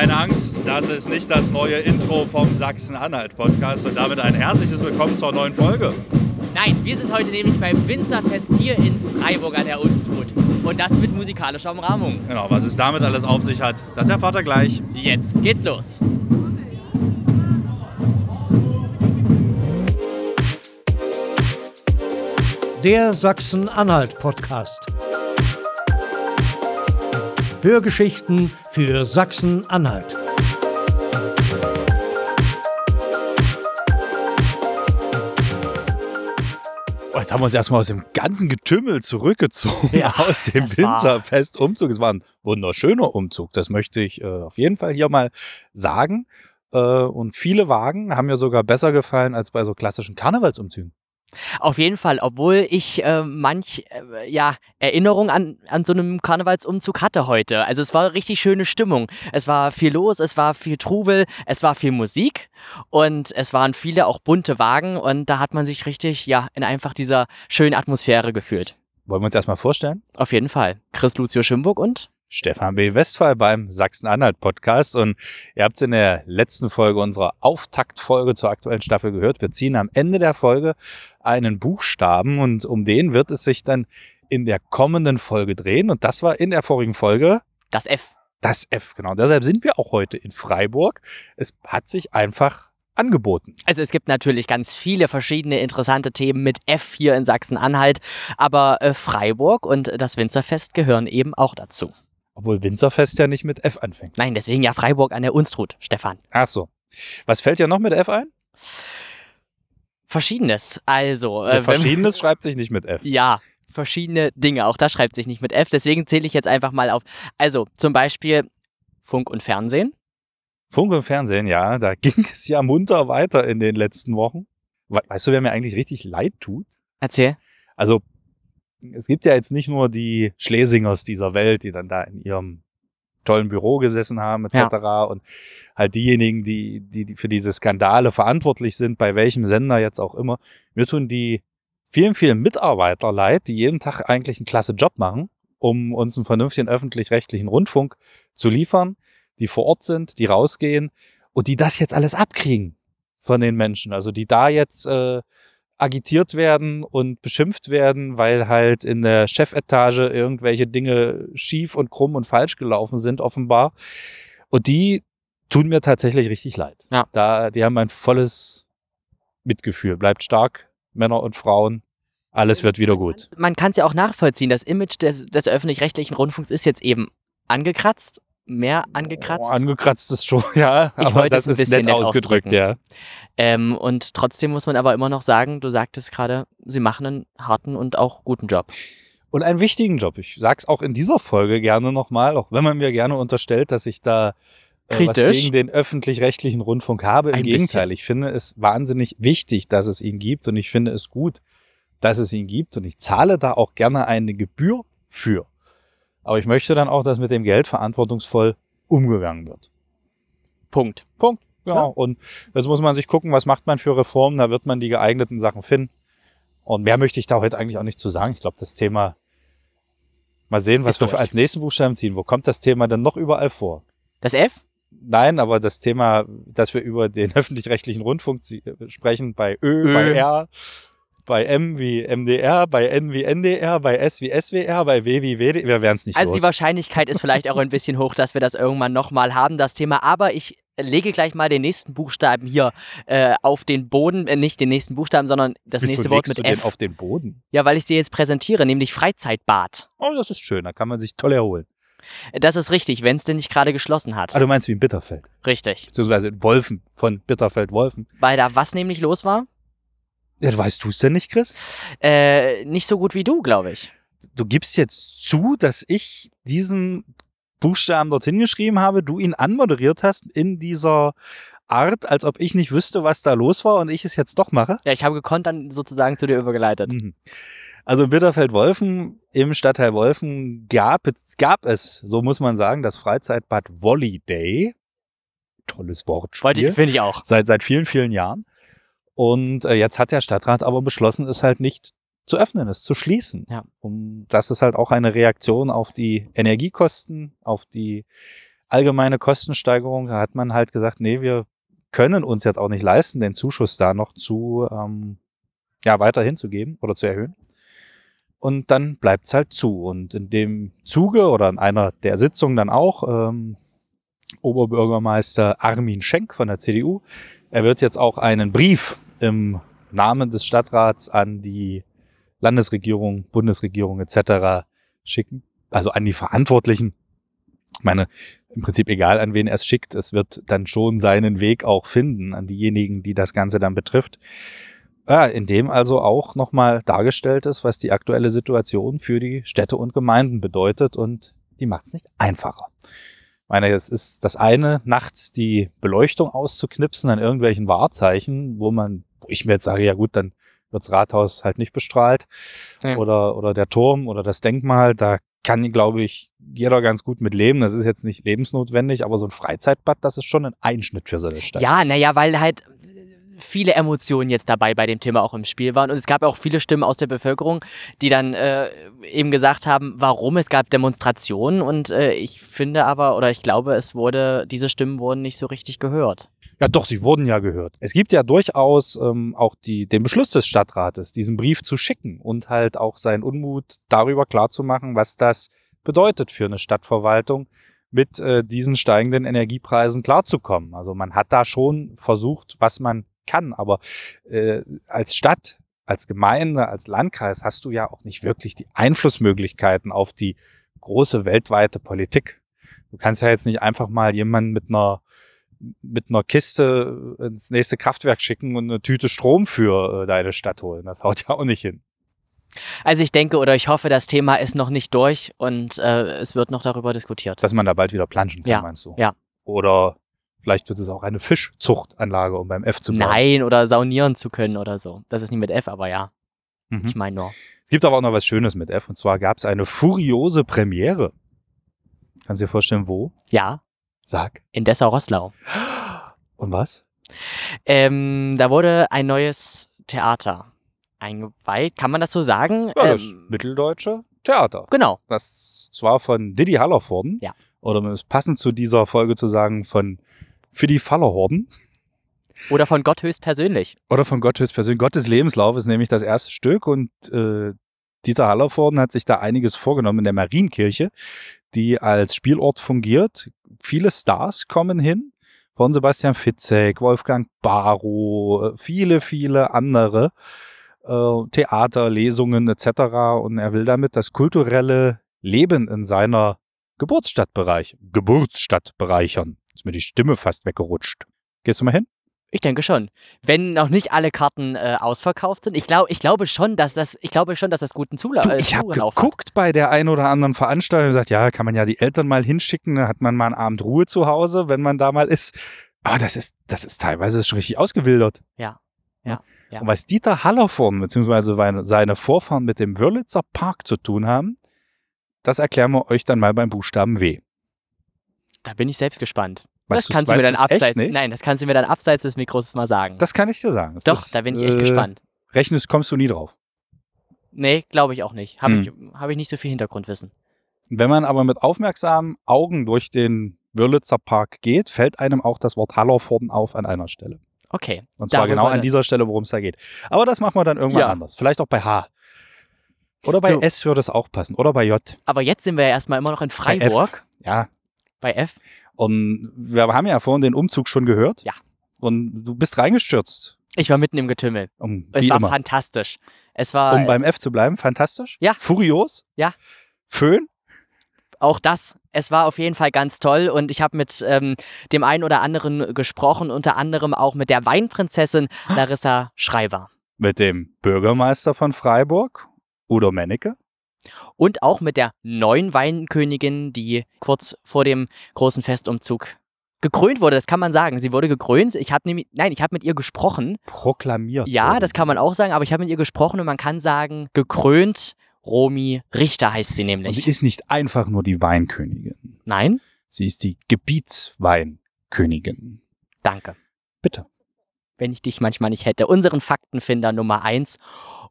Keine Angst, das ist nicht das neue Intro vom Sachsen-Anhalt-Podcast und damit ein herzliches Willkommen zur neuen Folge. Nein, wir sind heute nämlich beim Winzerfest hier in Freiburg an der Unstrut. Und das mit musikalischer Umrahmung. Genau, was es damit alles auf sich hat, das erfahrt ihr gleich. Jetzt geht's los. Der Sachsen-Anhalt-Podcast. Hörgeschichten für Sachsen-Anhalt. Oh, jetzt haben wir uns erstmal aus dem ganzen Getümmel zurückgezogen Ja, aus dem Winzerfest-Umzug. Es war ein wunderschöner Umzug, das möchte ich äh, auf jeden Fall hier mal sagen. Äh, und viele Wagen haben mir sogar besser gefallen als bei so klassischen Karnevalsumzügen. Auf jeden Fall, obwohl ich äh, manch äh, ja, Erinnerung an, an so einem Karnevalsumzug hatte heute. Also es war richtig schöne Stimmung. Es war viel los, es war viel Trubel, es war viel Musik und es waren viele auch bunte Wagen und da hat man sich richtig ja in einfach dieser schönen Atmosphäre gefühlt. Wollen wir uns erstmal vorstellen? Auf jeden Fall. Chris Lucio Schimburg und Stefan B. Westphal beim Sachsen-Anhalt-Podcast. Und ihr habt es in der letzten Folge unserer Auftaktfolge zur aktuellen Staffel gehört. Wir ziehen am Ende der Folge einen Buchstaben und um den wird es sich dann in der kommenden Folge drehen. Und das war in der vorigen Folge das F. das F. Genau. Deshalb sind wir auch heute in Freiburg. Es hat sich einfach angeboten. Also es gibt natürlich ganz viele verschiedene interessante Themen mit F hier in Sachsen-Anhalt, aber äh, Freiburg und das Winzerfest gehören eben auch dazu. Obwohl Winzerfest ja nicht mit F anfängt. Nein, deswegen ja Freiburg an der Unstrut, Stefan. Ach so. Was fällt ja noch mit F ein? Verschiedenes. Also, Ja, äh, Verschiedenes schreibt sich nicht mit F. ja, verschiedene Dinge. Auch das schreibt sich nicht mit F, deswegen zähle ich jetzt einfach mal auf. Also, zum Beispiel Funk und Fernsehen. Funk und Fernsehen, ja, da ging es ja munter weiter in den letzten Wochen. We weißt du, wer mir eigentlich richtig leid tut? Erzähl. Also, es gibt ja jetzt nicht nur die Schlesingers dieser Welt, die dann da in ihrem tollen Büro gesessen haben, etc. Und halt diejenigen, die, die, die für diese Skandale verantwortlich sind, bei welchem Sender jetzt auch immer. Mir tun die vielen, vielen Mitarbeiter leid, die jeden Tag eigentlich einen klasse Job machen, um uns einen vernünftigen öffentlich-rechtlichen Rundfunk zu liefern, die vor Ort sind, die rausgehen und die das jetzt alles abkriegen von den Menschen. Also die da jetzt äh, agitiert werden und beschimpft werden, weil halt in der Chefetage irgendwelche Dinge schief und krumm und falsch gelaufen sind, offenbar. Und die tun mir tatsächlich richtig leid. Ja. Da, die haben mein volles Mitgefühl. Bleibt stark, Männer und Frauen. Alles wird wieder gut. Man kann es ja auch nachvollziehen. Das Image des, des öffentlich-rechtlichen Rundfunks ist jetzt eben angekratzt, mehr angekratzt. Oh, angekratzt ist schon, ja. Ich aber das ist bisschen nett nett ausgedrückt, ja. Ähm, und trotzdem muss man aber immer noch sagen, du sagtest gerade, sie machen einen harten und auch guten Job. Und einen wichtigen Job. Ich sag's auch in dieser Folge gerne nochmal, auch wenn man mir gerne unterstellt, dass ich da äh, was Kritisch? gegen den öffentlich-rechtlichen Rundfunk habe. Im Ein Gegenteil, bisschen. ich finde es wahnsinnig wichtig, dass es ihn gibt und ich finde es gut, dass es ihn gibt und ich zahle da auch gerne eine Gebühr für. Aber ich möchte dann auch, dass mit dem Geld verantwortungsvoll umgegangen wird. Punkt. Punkt. Ja. Ja. Und jetzt muss man sich gucken, was macht man für Reformen, da wird man die geeigneten Sachen finden. Und mehr möchte ich da heute eigentlich auch nicht zu sagen. Ich glaube, das Thema, mal sehen, was Ist wir durch. als nächsten Buchstaben ziehen. Wo kommt das Thema denn noch überall vor? Das F? Nein, aber das Thema, dass wir über den öffentlich-rechtlichen Rundfunk äh, sprechen, bei Ö, Ö. bei R, bei M wie MDR, bei N wie NDR, bei S wie SWR, bei W wie WD, wir werden es nicht Also die los. Wahrscheinlichkeit ist vielleicht auch ein bisschen hoch, dass wir das irgendwann nochmal haben, das Thema. Aber ich lege gleich mal den nächsten Buchstaben hier äh, auf den Boden. Äh, nicht den nächsten Buchstaben, sondern das Wieso nächste Wort mit du F. den auf den Boden? Ja, weil ich sie jetzt präsentiere, nämlich Freizeitbad. Oh, das ist schön, da kann man sich toll erholen. Das ist richtig, wenn es denn nicht gerade geschlossen hat. Ah, du meinst wie in Bitterfeld. Richtig. beziehungsweise in Wolfen, von Bitterfeld-Wolfen. Weil da was nämlich los war? Ja, weißt du es denn nicht, Chris? Äh, nicht so gut wie du, glaube ich. Du gibst jetzt zu, dass ich diesen Buchstaben dorthin geschrieben habe, du ihn anmoderiert hast in dieser Art, als ob ich nicht wüsste, was da los war und ich es jetzt doch mache. Ja, ich habe gekonnt dann sozusagen zu dir übergeleitet. Mhm. Also in Bitterfeld-Wolfen, im Stadtteil Wolfen gab, es- gab es, so muss man sagen, das Freizeitbad Volley Day. Tolles Wortspiel. Wollte- Finde ich auch. seit, seit vielen, vielen Jahren. Und äh, jetzt hat der Stadtrat aber beschlossen, es halt nicht zu öffnen, es zu schließen. Ja. Und das ist halt auch eine Reaktion auf die Energiekosten, auf die allgemeine Kostensteigerung, da hat man halt gesagt, nee, wir können uns jetzt auch nicht leisten, den Zuschuss da noch zu, ähm, ja, weiterhin zu geben oder zu erhöhen. Und dann bleibt's halt zu. Und in dem Zuge oder in einer der Sitzungen dann auch, ähm, Oberbürgermeister Armin Schenk von der CDU, er wird jetzt auch einen Brief im Namen des Stadtrats an die Landesregierung, Bundesregierung etc. schicken, also an die Verantwortlichen. Ich meine, im Prinzip egal, an wen er es schickt, es wird dann schon seinen Weg auch finden, an diejenigen, die das Ganze dann betrifft. Ja, in dem also auch nochmal dargestellt ist, was die aktuelle Situation für die Städte und Gemeinden bedeutet und die macht es nicht einfacher. Ich meine, es ist das eine, nachts die Beleuchtung auszuknipsen an irgendwelchen Wahrzeichen, wo man, wo ich mir jetzt sage, ja gut, dann wirds Rathaus halt nicht bestrahlt. Ja. Oder, oder der Turm oder das Denkmal, da kann, glaube ich, jeder ganz gut mit leben. Das ist jetzt nicht lebensnotwendig, aber so ein Freizeitbad, das ist schon ein Einschnitt für so eine Stadt. Ja, naja, weil halt viele Emotionen jetzt dabei bei dem Thema auch im Spiel waren. Und es gab auch viele Stimmen aus der Bevölkerung, die dann äh, eben gesagt haben, warum. Es gab Demonstrationen und äh, ich finde aber, oder ich glaube, es wurde, diese Stimmen wurden nicht so richtig gehört. Ja, doch, sie wurden ja gehört. Es gibt ja durchaus ähm, auch die, den Beschluss des Stadtrates, diesen Brief zu schicken und halt auch seinen Unmut darüber klarzumachen, was das bedeutet für eine Stadtverwaltung, mit äh, diesen steigenden Energiepreisen klarzukommen. Also man hat da schon versucht, was man kann. Aber äh, als Stadt, als Gemeinde, als Landkreis hast du ja auch nicht wirklich die Einflussmöglichkeiten auf die große weltweite Politik. Du kannst ja jetzt nicht einfach mal jemanden mit einer mit einer Kiste ins nächste Kraftwerk schicken und eine Tüte Strom für äh, deine Stadt holen. Das haut ja auch nicht hin. Also ich denke oder ich hoffe, das Thema ist noch nicht durch und äh, es wird noch darüber diskutiert. Dass man da bald wieder planschen kann, ja. meinst du? Ja. Oder Vielleicht wird es auch eine Fischzuchtanlage, um beim F zu bleiben. Nein, oder saunieren zu können oder so. Das ist nicht mit F, aber ja. Mhm. Ich meine nur. Es gibt aber auch noch was Schönes mit F. Und zwar gab es eine furiose Premiere. Kannst du dir vorstellen, wo? Ja. Sag. In Dessau-Rosslau. Und was? Ähm, da wurde ein neues Theater eingeweiht. Kann man das so sagen? Ja, das ähm, mitteldeutsche Theater. Genau. Das zwar von Didi Hallervorden. Ja. Oder um es passend zu dieser Folge zu sagen, von für die Fallerhorden. Oder von Gott höchstpersönlich. Oder von Gott höchstpersönlich. Gottes Lebenslauf ist nämlich das erste Stück und äh, Dieter Hallervorden hat sich da einiges vorgenommen in der Marienkirche, die als Spielort fungiert. Viele Stars kommen hin, von Sebastian Fitzek, Wolfgang Barrow, viele, viele andere äh, Theater, Lesungen etc. Und er will damit das kulturelle Leben in seiner Geburtsstadtbereich, Geburtsstadt bereichern. Ist mir die Stimme fast weggerutscht. Gehst du mal hin? Ich denke schon. Wenn noch nicht alle Karten äh, ausverkauft sind. Ich, glaub, ich glaube schon, dass das, ich glaube schon, dass das guten Zula du, Ich habe geguckt hat. bei der einen oder anderen Veranstaltung und gesagt, ja, kann man ja die Eltern mal hinschicken, dann hat man mal einen Abend Ruhe zu Hause, wenn man da mal ist. Aber das ist, das ist teilweise schon richtig ausgewildert. Ja. Ja. ja. Und was Dieter Hallervorn beziehungsweise seine Vorfahren mit dem Wörlitzer Park zu tun haben, das erklären wir euch dann mal beim Buchstaben W. Da bin ich selbst gespannt. Weißt das kannst du mir dann abseits. Nein, das kannst du mir dann abseits des Mikros mal sagen. Das kann ich dir sagen. Das Doch, ist, da bin ich echt äh, gespannt. Rechnest kommst du nie drauf. Nee, glaube ich auch nicht. Habe hm. ich, hab ich nicht so viel Hintergrundwissen. Wenn man aber mit aufmerksamen Augen durch den Wörlitzer Park geht, fällt einem auch das Wort Hallervorden auf an einer Stelle. Okay. Und zwar genau an dieser Stelle, worum es da geht. Aber das machen wir dann irgendwann ja. anders. Vielleicht auch bei H. Oder bei so. S würde es auch passen. Oder bei J. Aber jetzt sind wir ja erstmal immer noch in Freiburg. Ja. Bei F. Und wir haben ja vorhin den Umzug schon gehört. Ja. Und du bist reingestürzt. Ich war mitten im Getümmel. Um, es war immer. fantastisch. Es war. Um beim F zu bleiben, fantastisch. Ja. Furios. Ja. Föhn. Auch das. Es war auf jeden Fall ganz toll und ich habe mit ähm, dem einen oder anderen gesprochen, unter anderem auch mit der Weinprinzessin Larissa Schreiber. Mit dem Bürgermeister von Freiburg, Udo Mennecke. Und auch mit der neuen Weinkönigin, die kurz vor dem großen Festumzug gekrönt wurde, das kann man sagen. Sie wurde gekrönt. Ich habe nämlich, nein, ich habe mit ihr gesprochen. Proklamiert. Ja, das kann man auch sagen, aber ich habe mit ihr gesprochen und man kann sagen, gekrönt Romy Richter heißt sie nämlich. Und sie ist nicht einfach nur die Weinkönigin. Nein? Sie ist die Gebietsweinkönigin. Danke. Bitte. Wenn ich dich manchmal nicht hätte. Unseren Faktenfinder Nummer eins.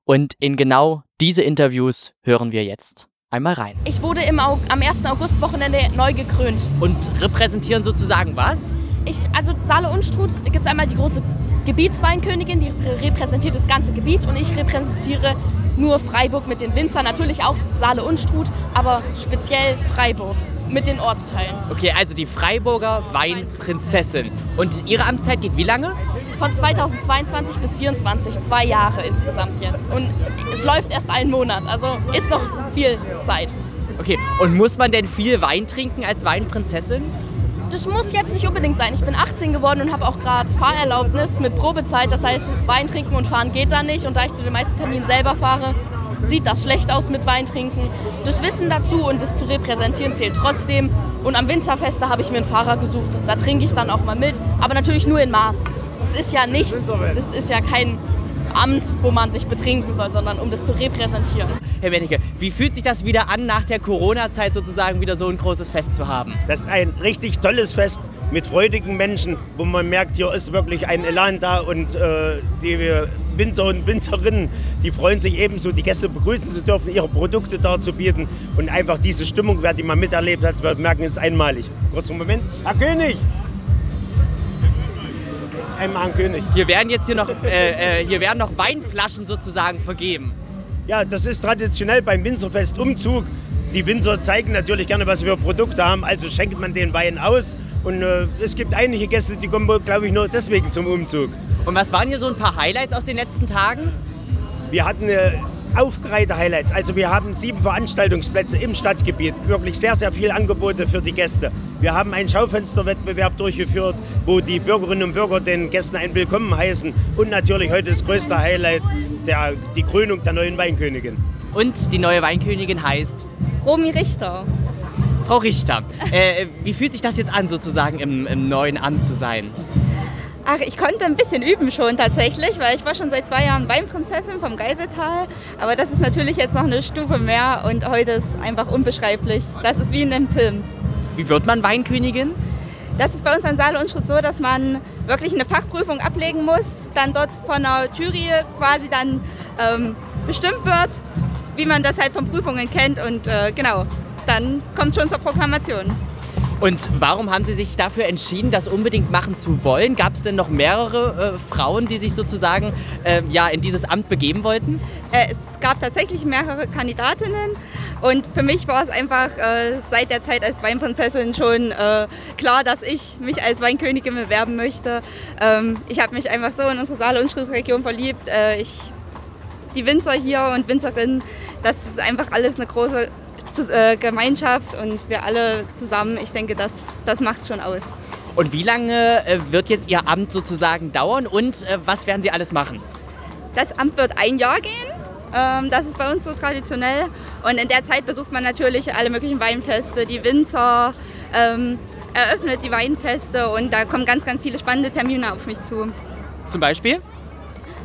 Und in genau diese Interviews hören wir jetzt. einmal rein. Ich wurde im Au am 1. August-Wochenende neu gekrönt. Und repräsentieren sozusagen was? Ich, also Saale Unstrut gibt es einmal die große Gebietsweinkönigin, die repräsentiert das ganze Gebiet und ich repräsentiere nur Freiburg mit den Winzern, natürlich auch Saale Unstrut, aber speziell Freiburg mit den Ortsteilen. Okay, also die Freiburger Weinprinzessin. Und ihre Amtszeit geht wie lange? Von 2022 bis 2024, zwei Jahre insgesamt jetzt. Und es läuft erst einen Monat, also ist noch viel Zeit. Okay, und muss man denn viel Wein trinken als Weinprinzessin? Das muss jetzt nicht unbedingt sein. Ich bin 18 geworden und habe auch gerade Fahrerlaubnis mit Probezeit. Das heißt, Wein trinken und fahren geht da nicht. Und da ich zu den meisten Terminen selber fahre, sieht das schlecht aus mit Wein trinken. Das Wissen dazu und das zu repräsentieren zählt trotzdem. Und am Winzerfest, da habe ich mir einen Fahrer gesucht. Da trinke ich dann auch mal mit, aber natürlich nur in Maß. Das ist ja nicht, das ist ja kein Amt, wo man sich betrinken soll, sondern um das zu repräsentieren. Herr Mennecke, wie fühlt sich das wieder an, nach der Corona-Zeit sozusagen wieder so ein großes Fest zu haben? Das ist ein richtig tolles Fest mit freudigen Menschen, wo man merkt, hier ist wirklich ein Elan da und äh, die Winzer und Winzerinnen, die freuen sich ebenso, die Gäste begrüßen zu dürfen, ihre Produkte darzubieten und einfach diese Stimmung, wer die mal miterlebt hat, wird merken, ist einmalig. Kurzer Moment. Herr König! Einmal Herrn König. Hier werden jetzt hier noch, äh, äh, hier werden noch Weinflaschen sozusagen vergeben. Ja, das ist traditionell beim Winzerfest Umzug. Die Winzer zeigen natürlich gerne, was wir Produkte haben, also schenkt man den Wein aus. Und äh, es gibt einige Gäste, die kommen, glaube ich, nur deswegen zum Umzug. Und was waren hier so ein paar Highlights aus den letzten Tagen? Wir hatten äh, aufgereihte Highlights. Also wir haben sieben Veranstaltungsplätze im Stadtgebiet. Wirklich sehr, sehr viele Angebote für die Gäste. Wir haben einen Schaufensterwettbewerb durchgeführt, wo die Bürgerinnen und Bürger den Gästen ein Willkommen heißen. Und natürlich heute das größte Highlight, der, die Krönung der neuen Weinkönigin. Und die neue Weinkönigin heißt? Romy Richter. Frau Richter, äh, wie fühlt sich das jetzt an, sozusagen im, im neuen Amt zu sein? Ach, ich konnte ein bisschen üben schon tatsächlich, weil ich war schon seit zwei Jahren Weinprinzessin vom Geiseltal. Aber das ist natürlich jetzt noch eine Stufe mehr und heute ist einfach unbeschreiblich. Das ist wie in einem Film. Wie wird man Weinkönigin? Das ist bei uns an Saale und Schutz so, dass man wirklich eine Fachprüfung ablegen muss, dann dort von einer Jury quasi dann ähm, bestimmt wird, wie man das halt von Prüfungen kennt und äh, genau, dann kommt schon zur Proklamation. Und warum haben Sie sich dafür entschieden, das unbedingt machen zu wollen? Gab es denn noch mehrere äh, Frauen, die sich sozusagen äh, ja, in dieses Amt begeben wollten? Äh, es gab tatsächlich mehrere Kandidatinnen und für mich war es einfach äh, seit der Zeit als Weinprinzessin schon äh, klar, dass ich mich als Weinkönigin bewerben möchte. Ähm, ich habe mich einfach so in unsere Saale- und Schrittregion verliebt. Äh, ich, die Winzer hier und Winzerinnen, das ist einfach alles eine große Gemeinschaft und wir alle zusammen, ich denke, das, das macht es schon aus. Und wie lange äh, wird jetzt Ihr Amt sozusagen dauern und äh, was werden Sie alles machen? Das Amt wird ein Jahr gehen. Ähm, das ist bei uns so traditionell. Und in der Zeit besucht man natürlich alle möglichen Weinfeste, die Winzer, ähm, eröffnet die Weinfeste und da kommen ganz, ganz viele spannende Termine auf mich zu. Zum Beispiel?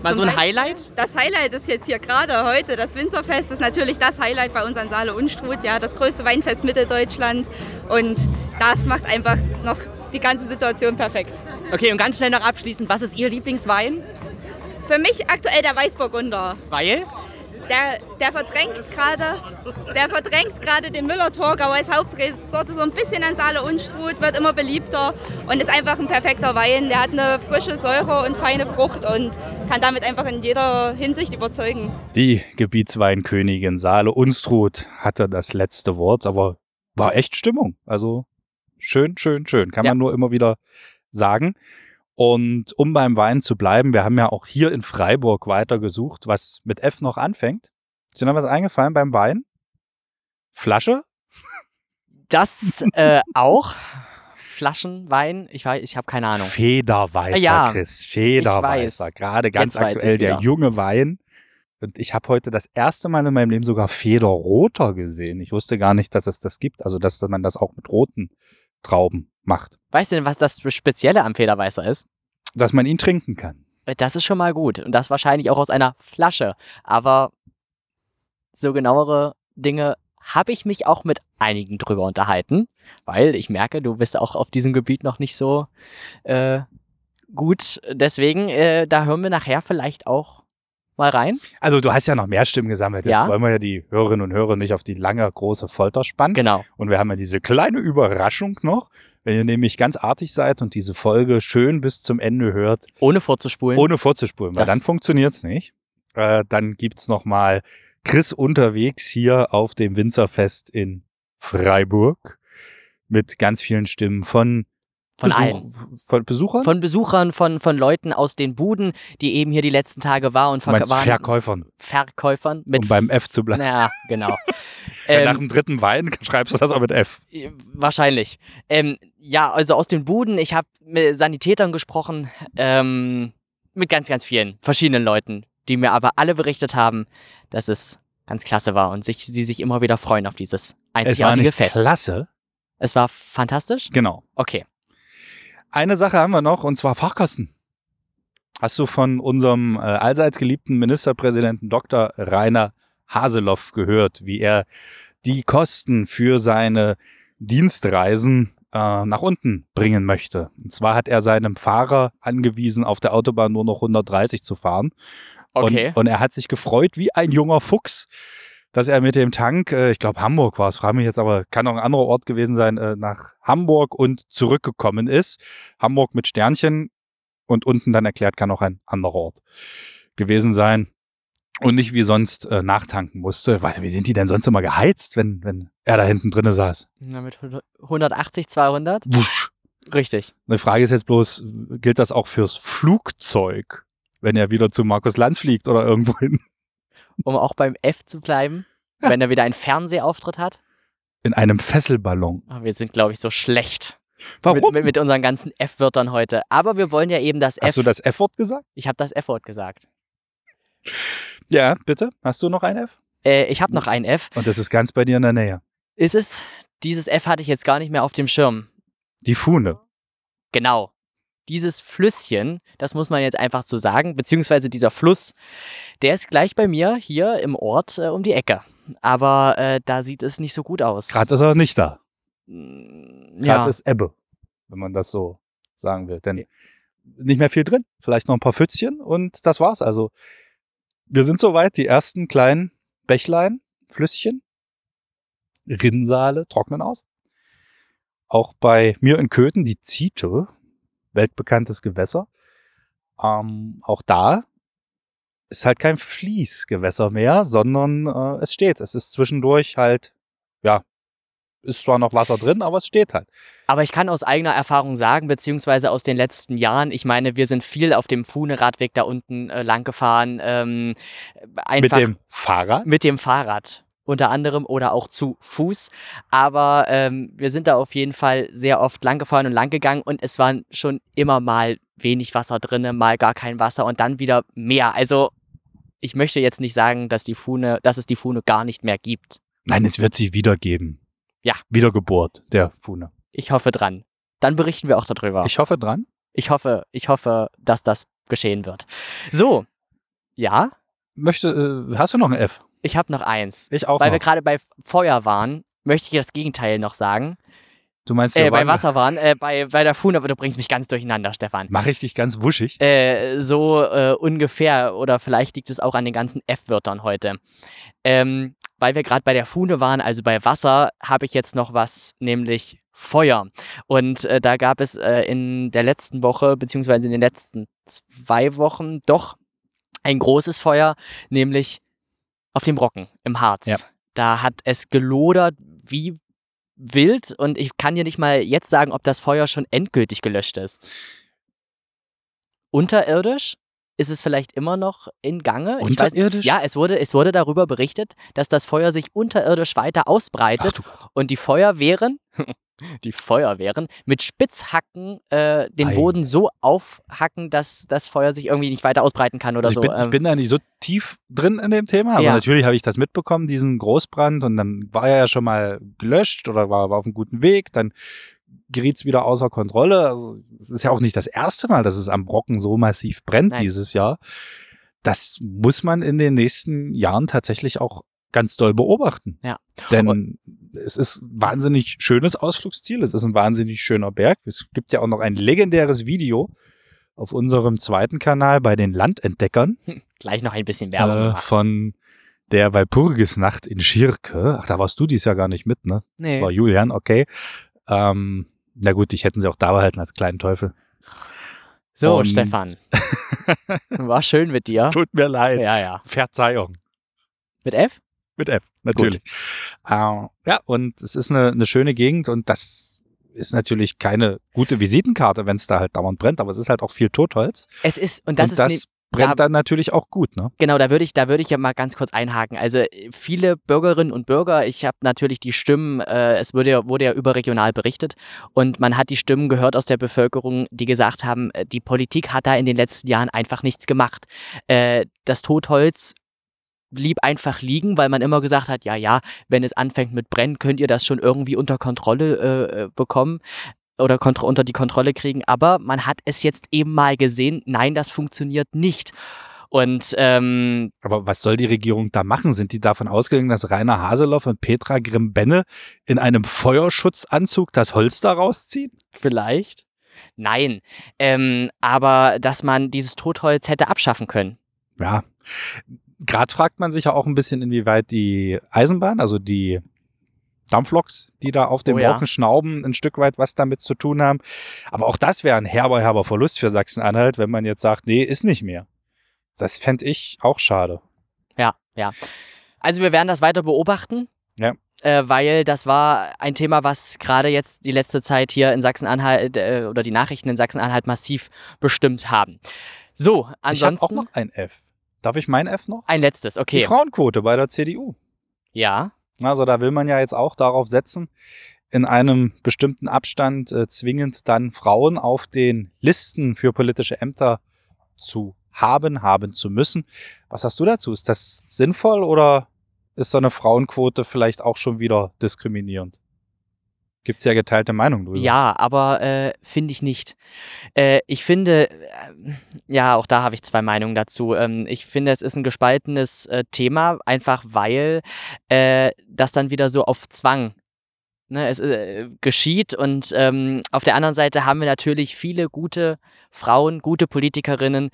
Mal so ein Highlight? Das Highlight ist jetzt hier gerade heute. Das Winzerfest ist natürlich das Highlight bei uns an Saale Unstrut. Ja, das größte Weinfest Mitteldeutschland. Und das macht einfach noch die ganze Situation perfekt. Okay, und ganz schnell noch abschließend, was ist Ihr Lieblingswein? Für mich aktuell der Weißburgunder. Weil? Der, der verdrängt gerade der verdrängt gerade den Müller-Torgau als Hauptrebsorte so ein bisschen an Saale Unstrut, wird immer beliebter und ist einfach ein perfekter Wein. Der hat eine frische Säure und feine Frucht und kann damit einfach in jeder Hinsicht überzeugen. Die Gebietsweinkönigin Saale Unstrut hatte das letzte Wort, aber war echt Stimmung. Also schön, schön, schön. Kann ja. man nur immer wieder sagen. Und um beim Wein zu bleiben, wir haben ja auch hier in Freiburg weitergesucht, was mit F noch anfängt. Ist dir noch was eingefallen beim Wein? Flasche? Das äh, auch. Flaschenwein, ich weiß, ich habe keine Ahnung. Federweißer, ja, Chris, Federweißer. Gerade ganz aktuell der junge Wein. Und ich habe heute das erste Mal in meinem Leben sogar Federroter gesehen. Ich wusste gar nicht, dass es das gibt. Also, dass man das auch mit roten Trauben macht. Weißt du denn, was das Spezielle am Federweißer ist? Dass man ihn trinken kann. Das ist schon mal gut. Und das wahrscheinlich auch aus einer Flasche. Aber so genauere Dinge habe ich mich auch mit einigen drüber unterhalten, weil ich merke, du bist auch auf diesem Gebiet noch nicht so äh, gut. Deswegen, äh, da hören wir nachher vielleicht auch mal rein? Also du hast ja noch mehr Stimmen gesammelt. Jetzt Ja. wollen wir ja die Hörerinnen und Hörer nicht auf die lange, große Folter spannen. Genau. Und wir haben ja diese kleine Überraschung noch. Wenn ihr nämlich ganz artig seid und diese Folge schön bis zum Ende hört, Ohne vorzuspulen. ohne vorzuspulen, weil Das- dann funktioniert's nicht. Äh, dann gibt's noch mal Chris unterwegs hier auf dem Winzerfest in Freiburg mit ganz vielen Stimmen von, Von Besuch- allen. von Besuchern Von Besuchern, von, von Leuten aus den Buden, die eben hier die letzten Tage war und meinst waren Verkäufern, Verkäufern. Mit um beim F zu bleiben. Ja, genau. Weil nach ähm, dem dritten Wein schreibst du das auch mit F. wahrscheinlich. Ähm, ja, also aus den Buden. Ich habe mit Sanitätern gesprochen, ähm, mit ganz, ganz vielen verschiedenen Leuten, die mir aber alle berichtet haben, dass es ganz klasse war und sich, sie sich immer wieder freuen auf dieses Es war einzigartige nicht Fest. klasse. Es war fantastisch? Genau. Okay. Eine Sache haben wir noch und zwar Fahrkosten. Hast du von unserem äh, allseits geliebten Ministerpräsidenten Dr. Rainer Haseloff gehört, wie er die Kosten für seine Dienstreisen äh, nach unten bringen möchte? Und zwar hat er seinem Fahrer angewiesen, auf der Autobahn nur noch 130 zu fahren. Okay. Und, und er hat sich gefreut wie ein junger Fuchs, dass er mit dem Tank, äh, ich glaube Hamburg war es, frage mich jetzt aber, kann auch ein anderer Ort gewesen sein, äh, nach Hamburg und zurückgekommen ist. Hamburg mit Sternchen und unten dann erklärt, kann auch ein anderer Ort gewesen sein. Und nicht wie sonst äh, nachtanken musste. Weißt du, wie sind die denn sonst immer geheizt, wenn, wenn er da hinten drinne saß? Na, mit 180, 200? Wusch. Richtig. Die Frage ist jetzt bloß, gilt das auch fürs Flugzeug, wenn er wieder zu Markus Lanz fliegt oder irgendwo hin? Um auch beim F zu bleiben, wenn er wieder einen Fernsehauftritt hat. In einem Fesselballon. Oh, wir sind, glaube ich, so schlecht. Warum? Mit, mit, mit unseren ganzen F-Wörtern heute. Aber wir wollen ja eben das F. Hast du das F-Wort gesagt? ich habe das F-Wort gesagt. Ja, bitte. Hast du noch ein F? Äh, ich habe noch ein F. Und das ist ganz bei dir in der Nähe. Ist es? Dieses F hatte ich jetzt gar nicht mehr auf dem Schirm. Die Fuhne. Genau. Dieses Flüsschen, das muss man jetzt einfach so sagen, beziehungsweise dieser Fluss, der ist gleich bei mir hier im Ort äh, um die Ecke. Aber äh, da sieht es nicht so gut aus. Gerade ist er nicht da. Mm, Gerade ja. ist Ebbe, wenn man das so sagen will. Denn nicht mehr viel drin. Vielleicht noch ein paar Pfützchen und das war's. Also wir sind soweit. Die ersten kleinen Bächlein, Flüsschen, Rinnsale trocknen aus. Auch bei mir in Köthen die Ziete, weltbekanntes Gewässer. Ähm, auch da ist halt kein Fließgewässer mehr, sondern äh, es steht. Es ist zwischendurch halt, ja, ist zwar noch Wasser drin, aber es steht halt. Aber ich kann aus eigener Erfahrung sagen, beziehungsweise aus den letzten Jahren, ich meine, wir sind viel auf dem Fuhne-Radweg da unten äh, lang gefahren. Ähm, einfach Mit dem Fahrrad. mit dem Fahrrad unter anderem oder auch zu Fuß. Aber ähm, wir sind da auf jeden Fall sehr oft lang gefahren und lang gegangen und es waren schon immer mal wenig Wasser drinne, mal gar kein Wasser und dann wieder mehr. Also ich möchte jetzt nicht sagen, dass die Fuhne, dass es die Fuhne gar nicht mehr gibt. Nein, es wird sie wiedergeben. Ja. Wiedergeburt der Fune. Ich hoffe dran. Dann berichten wir auch darüber. Ich hoffe dran. Ich hoffe, ich hoffe, dass das geschehen wird. So, ja, Möchte, äh, hast du noch ein F? Ich habe noch eins. Ich auch Weil noch. wir gerade bei Feuer waren, möchte ich das Gegenteil noch sagen. du meinst, Äh, bei Wasser waren, äh, bei, bei der Fuhne, aber du bringst mich ganz durcheinander, Stefan. Mach ich dich ganz wuschig. Äh, so äh, ungefähr, oder vielleicht liegt es auch an den ganzen F-Wörtern heute. Ähm, weil wir gerade bei der Fuhne waren, also bei Wasser, habe ich jetzt noch was, nämlich Feuer. Und äh, da gab es äh, in der letzten Woche, beziehungsweise in den letzten zwei Wochen, doch ein großes Feuer, nämlich auf dem Brocken im Harz. Ja. Da hat es gelodert wie wild und ich kann dir nicht mal jetzt sagen, ob das Feuer schon endgültig gelöscht ist. Unterirdisch ist es vielleicht immer noch in Gange. Ich weiß, Unterirdisch? ja, es wurde, es wurde darüber berichtet, dass das Feuer sich unterirdisch weiter ausbreitet und die Feuerwehren, die Feuerwehren, mit Spitzhacken äh, den Ei. Boden so aufhacken, dass das Feuer sich irgendwie nicht weiter ausbreiten kann oder Also ich, so. bin, ich Ähm, bin da nicht so tief drin in dem Thema, aber Ja. natürlich habe ich das mitbekommen, diesen Großbrand und dann war er ja schon mal gelöscht oder war, war auf einem guten Weg, dann geriet es wieder außer Kontrolle. Also es ist ja auch nicht das erste Mal, dass es am Brocken so massiv brennt Nein. dieses Jahr. Das muss man in den nächsten Jahren tatsächlich auch ganz doll beobachten. Ja. Denn es ist ein wahnsinnig schönes Ausflugsziel. Es ist ein wahnsinnig schöner Berg. Es gibt ja auch noch ein legendäres Video auf unserem zweiten Kanal bei den Landentdeckern Gleich noch ein bisschen Werbung äh, von der Walpurgisnacht in Schirke. Ach, da warst du dies Jahr gar nicht mit, ne? Nee. Das war Julian, okay. Ähm, na gut, dich hätten sie auch da behalten als kleinen Teufel. So, Und- Stefan. War schön mit dir. Es tut mir leid. Ja, ja. Verzeihung. Mit F? Mit F, natürlich. Äh, ja, und es ist eine, eine schöne Gegend und das ist natürlich keine gute Visitenkarte, wenn es da halt dauernd brennt, aber es ist halt auch viel Totholz. Es ist, und das und ist das ne, brennt da- dann natürlich auch gut, ne? Genau, da würde ich, da würde ich ja mal ganz kurz einhaken. Also viele Bürgerinnen und Bürger, ich habe natürlich die Stimmen, äh, es wurde ja, wurde ja überregional berichtet und man hat die Stimmen gehört aus der Bevölkerung, die gesagt haben, äh, die Politik hat da in den letzten Jahren einfach nichts gemacht. Äh, das Totholz blieb einfach liegen, weil man immer gesagt hat, ja, ja, wenn es anfängt mit Brennen, könnt ihr das schon irgendwie unter Kontrolle äh, äh, bekommen oder unter die Kontrolle kriegen. Aber man hat es jetzt eben mal gesehen, nein, das funktioniert nicht. Und ähm, Aber was soll die Regierung da machen? Sind die davon ausgegangen, dass Rainer Haseloff und Petra Grimm-Benne in einem Feuerschutzanzug das Holz da rausziehen? Vielleicht. Nein. Ähm, aber dass man dieses Totholz hätte abschaffen können. Ja. Gerade fragt man sich ja auch ein bisschen, inwieweit die Eisenbahn, also die Dampfloks, die da auf den Oh ja. Brocken schnauben, ein Stück weit was damit zu tun haben. Aber auch das wäre ein herber, herber Verlust für Sachsen-Anhalt, wenn man jetzt sagt, nee, ist nicht mehr. Das fände ich auch schade. Ja, ja. Also wir werden das weiter beobachten. Ja. Äh, weil das war ein Thema, was gerade jetzt die letzte Zeit hier in Sachsen-Anhalt äh, oder die Nachrichten in Sachsen-Anhalt massiv bestimmt haben. So, ich habe ansonsten auch noch ein F. Darf ich mein F noch? ein letztes, Die okay. Frauenquote bei der CDU. Ja, Also da will man ja jetzt auch darauf setzen, in einem bestimmten Abstand äh, zwingend dann Frauen auf den Listen für politische Ämter zu haben, haben zu müssen. Was hast du dazu? Ist das sinnvoll oder ist so eine Frauenquote vielleicht auch schon wieder diskriminierend? Gibt's ja geteilte Meinungen drüber. Ja, aber äh, finde ich nicht. Äh, ich finde, äh, ja, auch da habe ich zwei Meinungen dazu. Ähm, ich finde, es ist ein gespaltenes äh, Thema, einfach weil äh, das dann wieder so auf Zwang ne, es, äh, geschieht. Und ähm, auf der anderen Seite haben wir natürlich viele gute Frauen, gute Politikerinnen,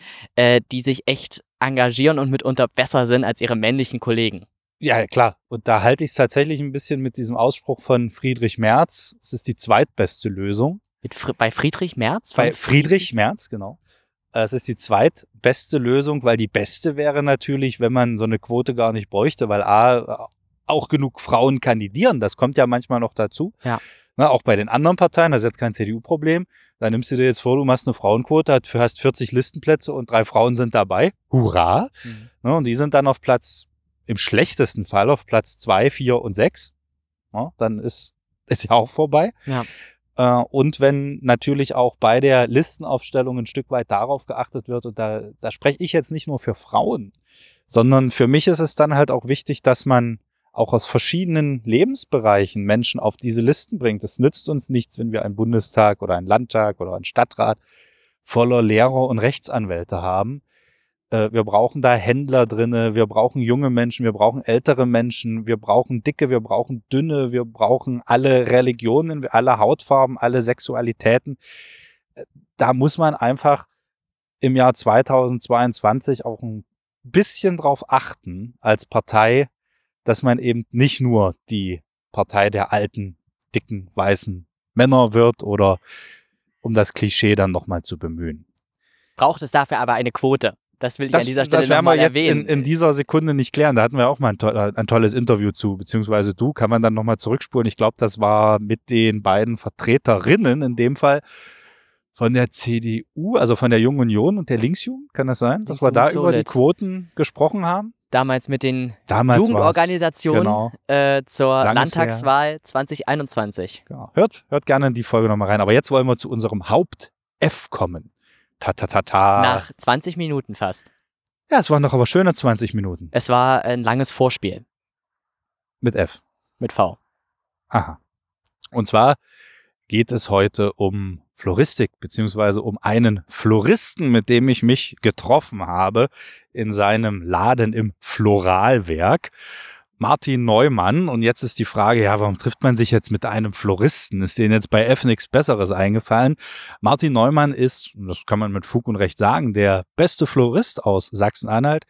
die sich echt engagieren und mitunter besser sind als ihre männlichen Kollegen. Ja, klar. Und da halte ich es tatsächlich ein bisschen mit diesem Ausspruch von Friedrich Merz. Es ist die zweitbeste Lösung. Mit bei Friedrich Merz? Bei Friedrich Merz, genau. Äh, Es ist die zweitbeste Lösung, weil die beste wäre natürlich, wenn man so eine Quote gar nicht bräuchte, weil A, auch genug Frauen kandidieren. Das kommt ja manchmal noch dazu. Ja. Na, auch bei den anderen Parteien, das ist jetzt kein CDU-Problem. Da nimmst du dir jetzt vor, du machst eine Frauenquote, hast- hast 40 Listenplätze und drei Frauen sind dabei. Hurra! Mhm. Ne, und die sind dann auf Platz, im schlechtesten Fall auf Platz zwei, vier und sechs. Ja, dann ist, ist ja auch vorbei. Ja. Äh, und wenn natürlich auch bei der Listenaufstellung ein Stück weit darauf geachtet wird, und da, da spreche ich jetzt nicht nur für Frauen, sondern für mich ist es dann halt auch wichtig, dass man auch aus verschiedenen Lebensbereichen Menschen auf diese Listen bringt. Es nützt uns nichts, wenn wir einen Bundestag oder einen Landtag oder einen Stadtrat voller Lehrer und Rechtsanwälte haben. Äh, Wir brauchen da Händler drinne, wir brauchen junge Menschen, wir brauchen ältere Menschen, wir brauchen dicke, wir brauchen dünne, wir brauchen alle Religionen, alle Hautfarben, alle Sexualitäten. Äh, Da muss man einfach im Jahr 2022 auch ein bisschen drauf achten als Partei, dass man eben nicht nur die Partei der alten, dicken, weißen Männer wird oder um das Klischee dann nochmal zu bemühen. Braucht es dafür aber eine Quote? Das will ich Das, an dieser Stelle das werden wir jetzt erwähnen. in, in dieser Sekunde nicht klären. Da hatten wir auch mal ein, to ein tolles Interview zu, beziehungsweise du, kann man dann nochmal zurückspulen. Ich glaube, das war mit den beiden Vertreterinnen in dem Fall von der CDU, also von der Jungen Union und der Linksjugend, kann das sein? Dass wir da über die. Quoten gesprochen haben? Damals mit den Damals Jugendorganisationen Genau. äh, zur Langes Landtagswahl 2021. Genau. Hört, hört gerne in die Folge nochmal rein. Aber jetzt wollen wir zu unserem Haupt-F kommen. Ta ta ta ta. Nach 20 Minuten fast. Ja, es waren doch aber schöne 20 Minuten Es war ein langes Vorspiel mit F. mit V. Aha. Und zwar geht es heute um Floristik, beziehungsweise um einen Floristen, mit dem ich mich getroffen habe in seinem Laden im Floralwerk. Martin Neumann. Und jetzt ist die Frage, ja, warum trifft man sich jetzt mit einem Floristen? Ist denen jetzt bei F nichts Besseres eingefallen? Martin Neumann ist, das kann man mit Fug und Recht sagen, der beste Florist aus Sachsen-Anhalt.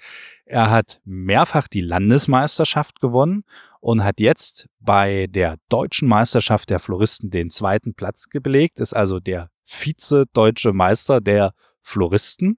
Er hat mehrfach die Landesmeisterschaft gewonnen und hat jetzt bei der deutschen Meisterschaft der Floristen den zweiten Platz belegt, ist also der Vize-Deutsche Meister der Floristen.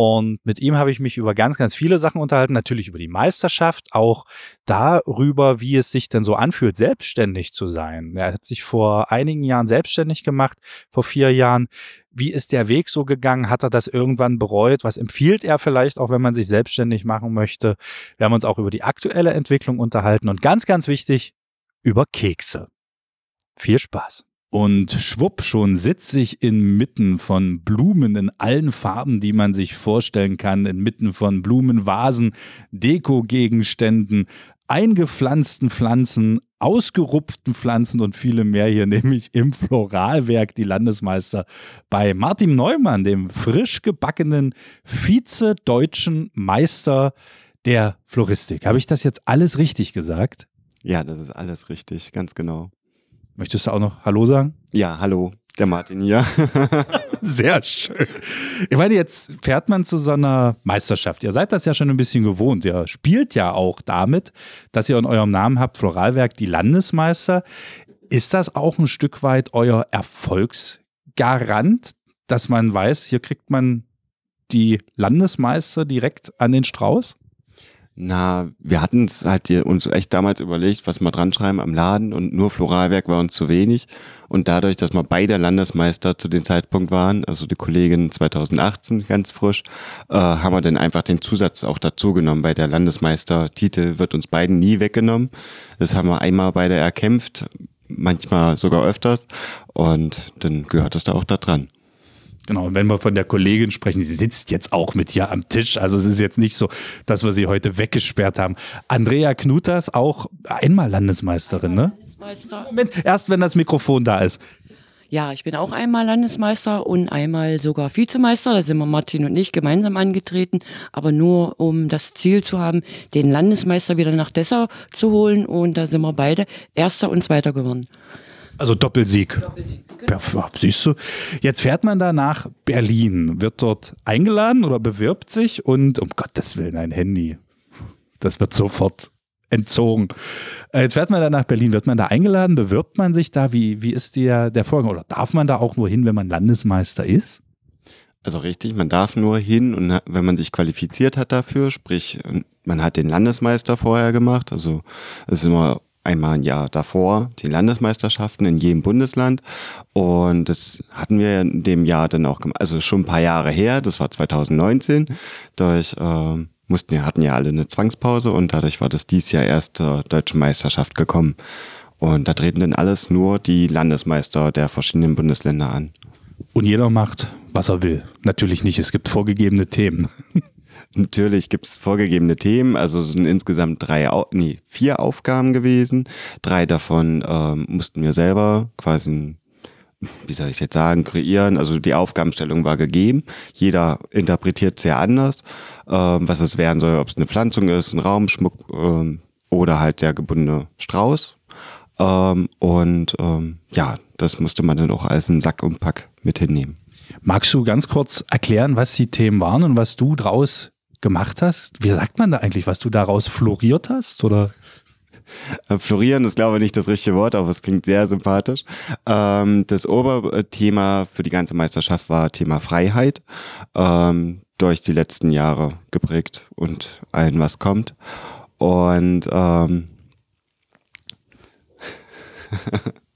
Und mit ihm habe ich mich über ganz, ganz viele Sachen unterhalten. Natürlich über die Meisterschaft, auch darüber, wie es sich denn so anfühlt, selbstständig zu sein. Er hat sich vor einigen Jahren selbstständig gemacht, vor vier Jahren. Wie ist der Weg so gegangen? Hat er das irgendwann bereut? Was empfiehlt er vielleicht auch, wenn man sich selbstständig machen möchte? Wir haben uns auch über die aktuelle Entwicklung unterhalten und ganz, ganz wichtig, über Kekse. Viel Spaß. Und schwupp, schon sitze ich inmitten von Blumen in allen Farben, die man sich vorstellen kann, inmitten von Blumenvasen, Dekogegenständen, eingepflanzten Pflanzen, ausgerupften Pflanzen und viele mehr hier, nämlich im Floralwerk, die Landesmeister bei Martin Neumann, dem frisch gebackenen Vize-deutschen Meister der Floristik. Habe ich das jetzt alles richtig gesagt? Ja, das ist alles richtig, ganz genau. Möchtest du auch noch Hallo sagen? Ja, hallo, der Martin hier. Sehr schön. Ich meine, jetzt fährt man zu so einer Meisterschaft. Ihr seid das ja schon ein bisschen gewohnt. Ihr spielt ja auch damit, dass ihr in eurem Namen habt, Floralwerk, die Landesmeister. Ist das auch ein Stück weit euer Erfolgsgarant, dass man weiß, hier kriegt man die Landesmeister direkt an den Strauß? Na, wir hatten es halt uns echt damals überlegt, was wir dran schreiben am Laden und nur Floralwerk war uns zu wenig. Und dadurch, dass wir beide Landesmeister zu dem Zeitpunkt waren, also die Kollegin 2018 ganz frisch, äh, haben wir dann einfach den Zusatz auch dazu genommen. Bei der Landesmeistertitel wird uns beiden nie weggenommen. Das haben wir einmal beide erkämpft, manchmal sogar öfters. Und dann gehört es da auch da dran. Genau, und wenn wir von der Kollegin sprechen, sie sitzt jetzt auch mit hier am Tisch. Also es ist jetzt nicht so, dass wir sie heute weggesperrt haben. Andrea Knutas, auch einmal Landesmeisterin, ne? Landesmeister. Moment, erst wenn das Mikrofon da ist. Ja, ich bin auch einmal Landesmeister und einmal sogar Vizemeister. Da sind wir Martin und ich gemeinsam angetreten, aber nur um das Ziel zu haben, den Landesmeister wieder nach Dessau zu holen. Und da sind wir beide Erster und Zweiter geworden. Also Doppelsieg. Doppelsieg genau. Siehst du, jetzt fährt man da nach Berlin, wird dort eingeladen oder bewirbt sich und um Gottes Willen ein Handy. Das wird sofort entzogen. Äh, jetzt fährt man da nach Berlin, wird man da eingeladen, bewirbt man sich da? Wie, wie ist der, der Vorgang? Oder darf man da auch nur hin, wenn man Landesmeister ist? Also richtig, man darf nur hin und wenn man sich qualifiziert hat dafür, sprich, man hat den Landesmeister vorher gemacht, also es ist immer einmal ein Jahr davor die Landesmeisterschaften in jedem Bundesland. Und das hatten wir in dem Jahr dann auch gemacht, also schon ein paar Jahre her, das war 2019. Dadurch äh, mussten wir, hatten ja alle eine Zwangspause und dadurch war das dieses Jahr erst zur deutschen Meisterschaft gekommen. Und da treten dann alles nur die Landesmeister der verschiedenen Bundesländer an. Und jeder macht, was er will. Natürlich nicht, es gibt vorgegebene Themen. Natürlich gibt es vorgegebene Themen, also sind insgesamt drei, nee, vier Aufgaben gewesen. Drei davon ähm, mussten wir selber quasi, wie soll ich jetzt sagen, kreieren. Also die Aufgabenstellung war gegeben. Jeder interpretiert sehr anders, ähm, was es werden soll, ob es eine Pflanzung ist, ein Raumschmuck ähm, oder halt der gebundene Strauß. Ähm, und ähm, ja, das musste man dann auch als einen Sack und Pack mit hinnehmen. Magst du ganz kurz erklären, was die Themen waren und was du draus gemacht hast? Wie sagt man da eigentlich, was du daraus floriert hast? Oder? Äh, florieren ist, glaube ich, nicht das richtige Wort, aber es klingt sehr sympathisch. Ähm, das Oberthema für die ganze Meisterschaft war Thema Freiheit. Ähm, durch die letzten Jahre geprägt und allen, was kommt. Und ähm,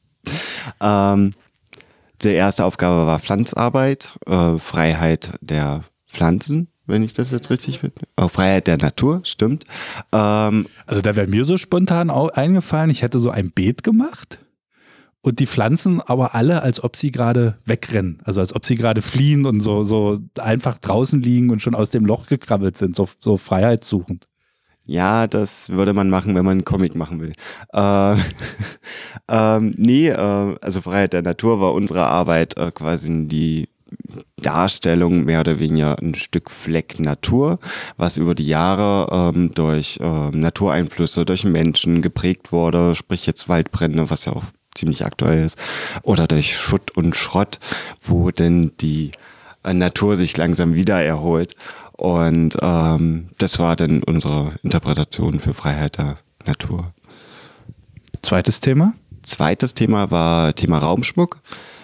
ähm, die erste Aufgabe war Pflanzarbeit, äh, Freiheit der Pflanzen wenn ich das jetzt richtig finde. Oh, Freiheit der Natur, stimmt. Ähm, also da wäre mir so spontan auch eingefallen, ich hätte so ein Beet gemacht und die Pflanzen aber alle, als ob sie gerade wegrennen. Also als ob sie gerade fliehen und so, so einfach draußen liegen und schon aus dem Loch gekrabbelt sind, so, so freiheitssuchend. Ja, das würde man machen, wenn man einen Comic machen will. Äh, ähm, nee, äh, also Freiheit der Natur war unsere Arbeit, äh, quasi die Darstellung mehr oder weniger ein Stück Fleck Natur, was über die Jahre ähm, durch ähm, Natureinflüsse, durch Menschen geprägt wurde, sprich jetzt Waldbrände, was ja auch ziemlich aktuell ist, oder durch Schutt und Schrott, wo denn die äh, Natur sich langsam wieder erholt. Und ähm, das war dann unsere Interpretation für Freiheit der Natur. Zweites Thema? Zweites Thema war Thema Raumschmuck.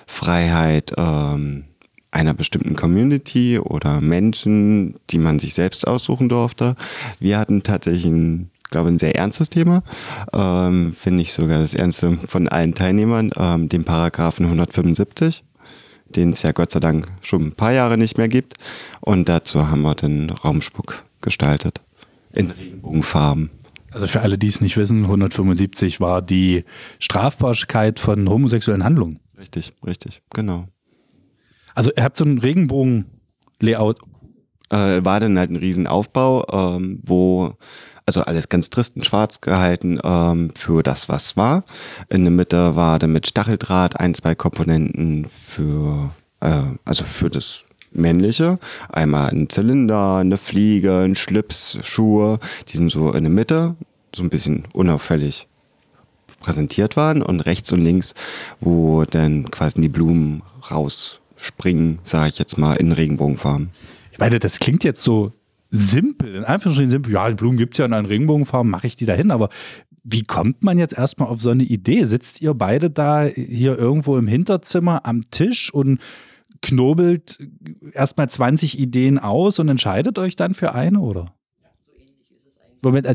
Freiheit ähm, einer bestimmten Community oder Menschen, die man sich selbst aussuchen durfte. Wir hatten tatsächlich ein, glaube ein sehr ernstes Thema, ähm, finde ich sogar das ernste von allen Teilnehmern, ähm, den Paragraphen 175 den es ja Gott sei Dank schon ein paar Jahre nicht mehr gibt. Und dazu haben wir den Raumspuck gestaltet. In Regenbogenfarben. Also für alle, die es nicht wissen, 175 war die Strafbarkeit von homosexuellen Handlungen. Richtig, richtig, genau. Also ihr habt so ein Regenbogen-Layout. Äh, war dann halt ein Riesenaufbau, ähm, wo also alles ganz trist und schwarz gehalten ähm, für das, was war. In der Mitte war dann mit Stacheldraht ein, zwei Komponenten für, äh, also für das männliche. Einmal ein Zylinder, eine Fliege, ein Schlips, Schuhe, die sind so in der Mitte, so ein bisschen unauffällig präsentiert waren und rechts und links, wo dann quasi die Blumen rausspringen, sage ich jetzt mal, in Regenbogenfarben. Ich meine, das klingt jetzt so simpel, in Anführungsstrichen simpel. Ja, die Blumen gibt es ja in allen Regenbogenfarben, mache ich die dahin, aber wie kommt man jetzt erstmal auf so eine Idee? Sitzt ihr beide da hier irgendwo im Hinterzimmer am Tisch und knobelt erstmal 20 Ideen aus und entscheidet euch dann für eine, oder? Moment,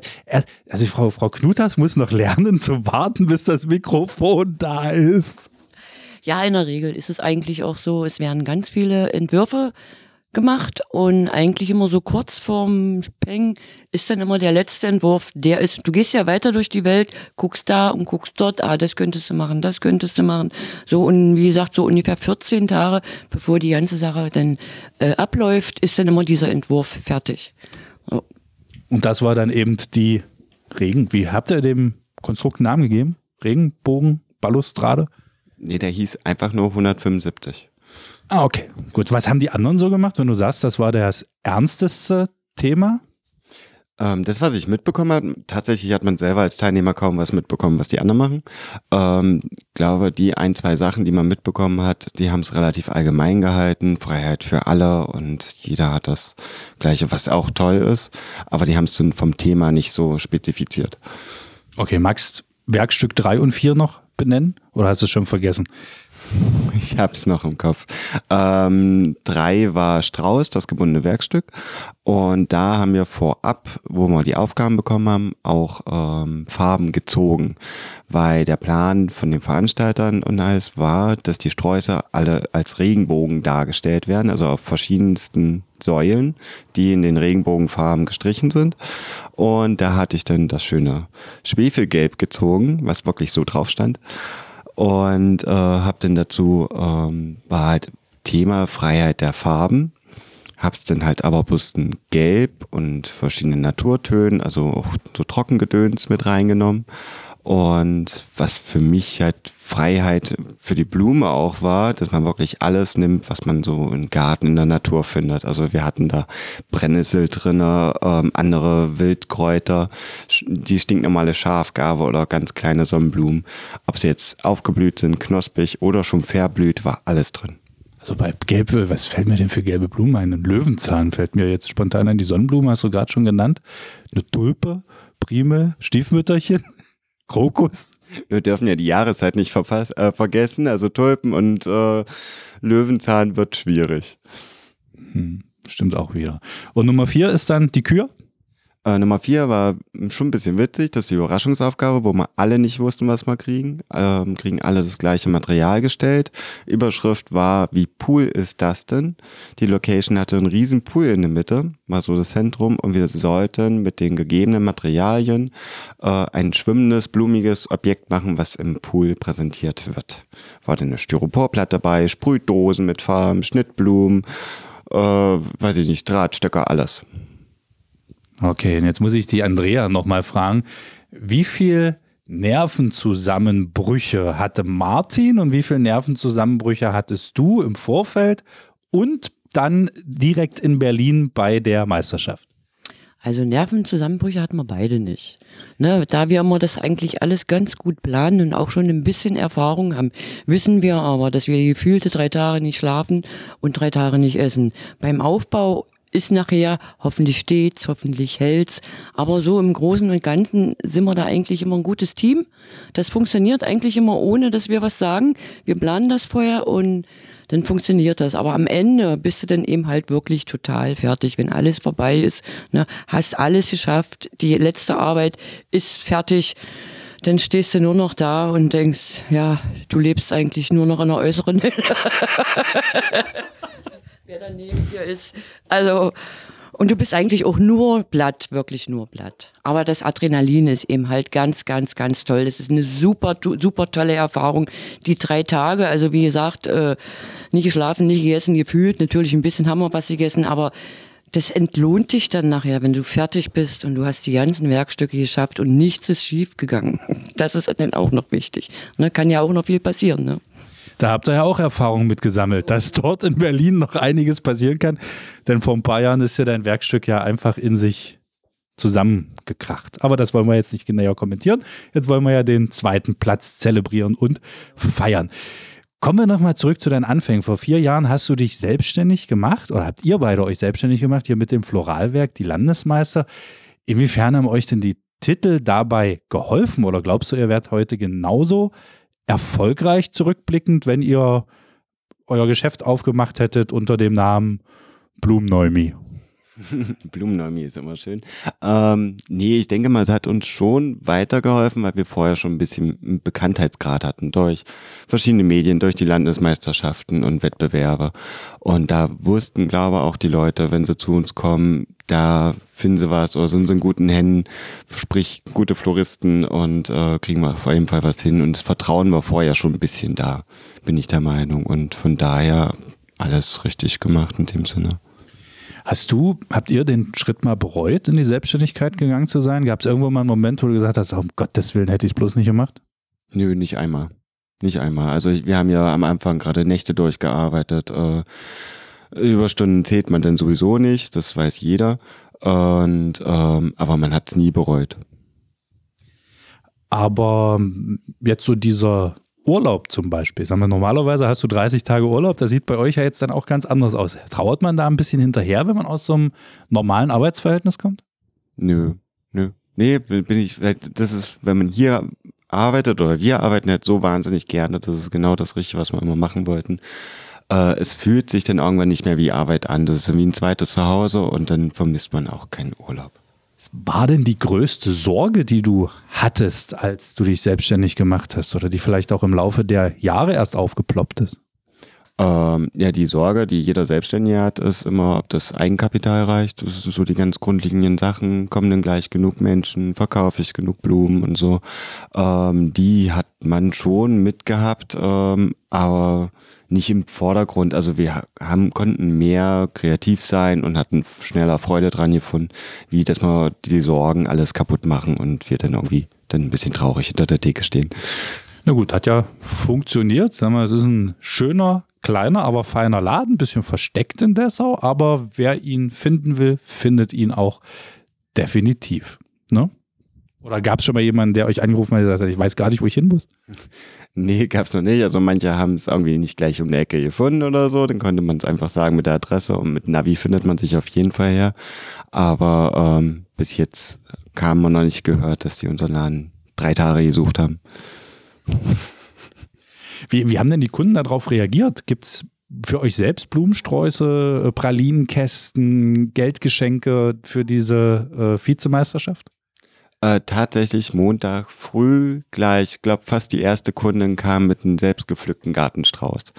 also Frau, Frau Knutas muss noch lernen zu warten, bis das Mikrofon da ist. Ja, in der Regel ist es eigentlich auch so, es werden ganz viele Entwürfe gemacht und eigentlich immer so kurz vorm Peng ist dann immer der letzte Entwurf, der ist, du gehst ja weiter durch die Welt, guckst da und guckst dort, ah, das könntest du machen, das könntest du machen. So und wie gesagt, so ungefähr 14 Tage, bevor die ganze Sache dann äh, abläuft, ist dann immer dieser Entwurf fertig. So. Und das war dann eben die Regen, wie habt ihr dem Konstrukt einen Namen gegeben? Regenbogen, Balustrade? Nee, der hieß einfach nur 175. Ah, okay. Gut, was haben die anderen so gemacht, wenn du sagst, das war das ernsteste Thema? Ähm, das, was ich mitbekommen habe, tatsächlich hat man selber als Teilnehmer kaum was mitbekommen, was die anderen machen. Ähm, glaube, die ein, zwei Sachen, die man mitbekommen hat, die haben es relativ allgemein gehalten. Freiheit für alle und jeder hat das Gleiche, was auch toll ist. Aber die haben es vom Thema nicht so spezifiziert. Okay, magst Werkstück 3 und 4 noch benennen? Oder hast du es schon vergessen? Ich hab's noch im Kopf. Ähm, drei war Strauß, das gebundene Werkstück. Und da haben wir vorab, wo wir die Aufgaben bekommen haben, auch ähm, Farben gezogen. Weil der Plan von den Veranstaltern und alles war, dass die Sträuße alle als Regenbogen dargestellt werden, also auf verschiedensten Säulen, die in den Regenbogenfarben gestrichen sind. Und da hatte ich dann das schöne Schwefelgelb gezogen, was wirklich so drauf stand und äh, habe dann dazu ähm, war halt Thema Freiheit der Farben. Hab's dann halt aber bloß ein Gelb und verschiedene Naturtönen, also auch so Trockengedöns mit reingenommen und was für mich halt Freiheit für die Blume auch war, dass man wirklich alles nimmt, was man so im Garten in der Natur findet. Also wir hatten da Brennnessel drinne, ähm, andere Wildkräuter, die stinknormale Schafgarbe oder ganz kleine Sonnenblumen. Ob sie jetzt aufgeblüht sind, knospig oder schon verblüht, war alles drin. Also bei Gelb, was fällt mir denn für gelbe Blumen ein? Ein Löwenzahn fällt mir jetzt spontan ein. Die Sonnenblume hast du gerade schon genannt. Eine Tulpe, Primel, Stiefmütterchen. Krokus. Wir dürfen ja die Jahreszeit nicht äh, vergessen. Also Tulpen und äh, Löwenzahn wird schwierig. Hm, stimmt auch wieder. Und Nummer vier ist dann die Kür? Äh, Nummer vier war schon ein bisschen witzig, das ist die Überraschungsaufgabe, wo wir alle nicht wussten, was wir kriegen. Ähm, kriegen alle das gleiche Material gestellt. Überschrift war, wie Pool ist das denn? Die Location hatte einen riesen Pool in der Mitte, war so das Zentrum und wir sollten mit den gegebenen Materialien äh, ein schwimmendes, blumiges Objekt machen, was im Pool präsentiert wird. War dann eine Styroporplatte dabei, Sprühdosen mit Farben, Schnittblumen, äh, weiß ich nicht, Drahtstöcker, alles. Okay, und jetzt muss ich die Andrea nochmal fragen, wie viel Nervenzusammenbrüche hatte Martin und wie viele Nervenzusammenbrüche hattest du im Vorfeld und dann direkt in Berlin bei der Meisterschaft? Also Nervenzusammenbrüche hatten wir beide nicht. Ne, da wir immer das eigentlich alles ganz gut planen und auch schon ein bisschen Erfahrung haben, wissen wir aber, dass wir gefühlte drei Tage nicht schlafen und drei Tage nicht essen. Beim Aufbau ist nachher, hoffentlich steht's, hoffentlich hält's. Aber so im Großen und Ganzen sind wir da eigentlich immer ein gutes Team. Das funktioniert eigentlich immer ohne, dass wir was sagen. Wir planen das vorher und dann funktioniert das. Aber am Ende bist du dann eben halt wirklich total fertig, wenn alles vorbei ist. Ne? Hast alles geschafft, die letzte Arbeit ist fertig. Dann stehst du nur noch da und denkst, ja, du lebst eigentlich nur noch in der äußeren Hülle. Wer da neben dir ist. Also, und du bist eigentlich auch nur platt, wirklich nur platt. Aber das Adrenalin ist eben halt ganz, ganz, ganz toll. Das ist eine super, super tolle Erfahrung. Die drei Tage, also wie gesagt, äh, nicht geschlafen, nicht gegessen, gefühlt. Natürlich ein bisschen haben wir was gegessen, aber das entlohnt dich dann nachher, wenn du fertig bist und du hast die ganzen Werkstücke geschafft und nichts ist schief gegangen. Das ist dann auch noch wichtig. Ne, kann ja auch noch viel passieren. Ne? Da habt ihr ja auch Erfahrungen mitgesammelt, dass dort in Berlin noch einiges passieren kann. Denn vor ein paar Jahren ist ja dein Werkstück ja einfach in sich zusammengekracht. Aber das wollen wir jetzt nicht näher kommentieren. Jetzt wollen wir ja den zweiten Platz zelebrieren und feiern. Kommen wir nochmal zurück zu deinen Anfängen. Vor vier Jahren hast du dich selbstständig gemacht oder habt ihr beide euch selbstständig gemacht, hier mit dem Floralwerk, die Landesmeister. Inwiefern haben euch denn die Titel dabei geholfen oder glaubst du, ihr werdet heute genauso erfolgreich zurückblickend, wenn ihr euer Geschäft aufgemacht hättet unter dem Namen Blumenneumi? Blumenneumi ist immer schön. Ähm, nee, ich denke mal, es hat uns schon weitergeholfen, weil wir vorher schon ein bisschen Bekanntheitsgrad hatten durch verschiedene Medien, durch die Landesmeisterschaften und Wettbewerbe. Und da wussten, glaube ich, auch die Leute, wenn sie zu uns kommen, da finden sie was oder sind sie in guten Händen, sprich gute Floristen und äh, kriegen wir auf jeden Fall was hin. Und das Vertrauen war vorher schon ein bisschen da, bin ich der Meinung. Und von daher alles richtig gemacht in dem Sinne. Hast du, habt ihr den Schritt mal bereut, in die Selbstständigkeit gegangen zu sein? Gab es irgendwo mal einen Moment, wo du gesagt hast, um Gottes Willen hätte ich es bloß nicht gemacht? Nö, nicht einmal. Nicht einmal. Also wir haben ja am Anfang gerade Nächte durchgearbeitet. Äh, Überstunden zählt man dann sowieso nicht, das weiß jeder. Und ähm, aber man hat es nie bereut. Aber jetzt so dieser Urlaub zum Beispiel. Sagen wir, normalerweise hast du 30 Tage Urlaub, das sieht bei euch ja jetzt dann auch ganz anders aus. Trauert man da ein bisschen hinterher, wenn man aus so einem normalen Arbeitsverhältnis kommt? Nö, nö. Nee, bin ich, das ist, wenn man hier arbeitet oder wir arbeiten halt so wahnsinnig gerne, das ist genau das Richtige, was wir immer machen wollten. Äh, es fühlt sich dann irgendwann nicht mehr wie Arbeit an. Das ist wie ein zweites Zuhause und dann vermisst man auch keinen Urlaub war denn die größte Sorge, die du hattest, als du dich selbstständig gemacht hast oder die vielleicht auch im Laufe der Jahre erst aufgeploppt ist? Ähm, ja, die Sorge, die jeder Selbstständige hat, ist immer, ob das Eigenkapital reicht. Das sind so die ganz grundlegenden Sachen. Kommen denn gleich genug Menschen? Verkaufe ich genug Blumen und so? Ähm, die hat man schon mitgehabt, ähm, aber nicht im Vordergrund. Also wir haben, konnten mehr kreativ sein und hatten schneller Freude dran gefunden, wie dass wir die Sorgen alles kaputt machen und wir dann irgendwie dann ein bisschen traurig hinter der Theke stehen. Na gut, hat ja funktioniert. Sagen wir, es ist ein schöner, kleiner, aber feiner Laden, bisschen versteckt in Dessau, aber wer ihn finden will, findet ihn auch definitiv. Ne? Oder gab es schon mal jemanden, der euch angerufen hat und gesagt hat, ich weiß gar nicht, wo ich hin muss? Nee, gab's noch nicht. Also manche haben es irgendwie nicht gleich um die Ecke gefunden oder so. Dann konnte man es einfach sagen mit der Adresse und mit Navi findet man sich auf jeden Fall her. Aber ähm, bis jetzt kam man noch nicht gehört, dass die unseren Laden drei Tage gesucht haben. Wie, wie haben denn die Kunden darauf reagiert? Gibt es für euch selbst Blumensträuße, äh, Pralinenkästen, Geldgeschenke für diese äh, Vizemeisterschaft? Äh, tatsächlich Montag früh gleich, glaube fast die erste Kundin kam mit einem selbstgepflückten Gartenstrauß,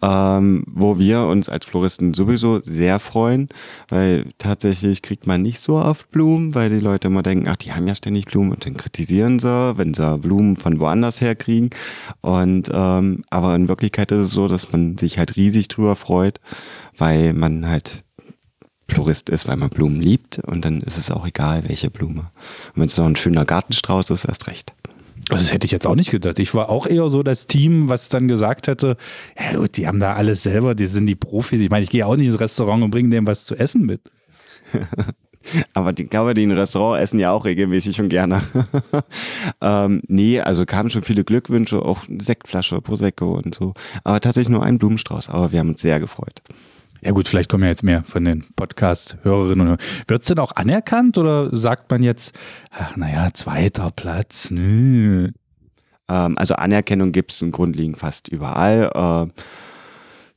ähm, wo wir uns als Floristen sowieso sehr freuen, weil tatsächlich kriegt man nicht so oft Blumen, weil die Leute immer denken, ach, die haben ja ständig Blumen und dann kritisieren sie, wenn sie Blumen von woanders her kriegen. Und ähm, aber in Wirklichkeit ist es so, dass man sich halt riesig drüber freut, weil man halt Florist ist, weil man Blumen liebt und dann ist es auch egal, welche Blume. Und wenn es noch ein schöner Gartenstrauß ist, erst recht. Also das hätte ich jetzt auch nicht gedacht. Ich war auch eher so das Team, was dann gesagt hätte, ja gut, die haben da alles selber, die sind die Profis. Ich meine, ich gehe auch nicht ins Restaurant und bringe dem was zu essen mit. Aber die, glaube, die in Restaurant essen ja auch regelmäßig und gerne. ähm, nee, also kamen schon viele Glückwünsche, auch Sektflasche, Prosecco und so. Aber tatsächlich nur ein Blumenstrauß. Aber wir haben uns sehr gefreut. Ja gut, vielleicht kommen ja jetzt mehr von den Podcast-Hörerinnen. Wird es denn auch anerkannt oder sagt man jetzt, ach naja, zweiter Platz, nö. Ähm, also Anerkennung gibt es im Grundlegend fast überall. Äh,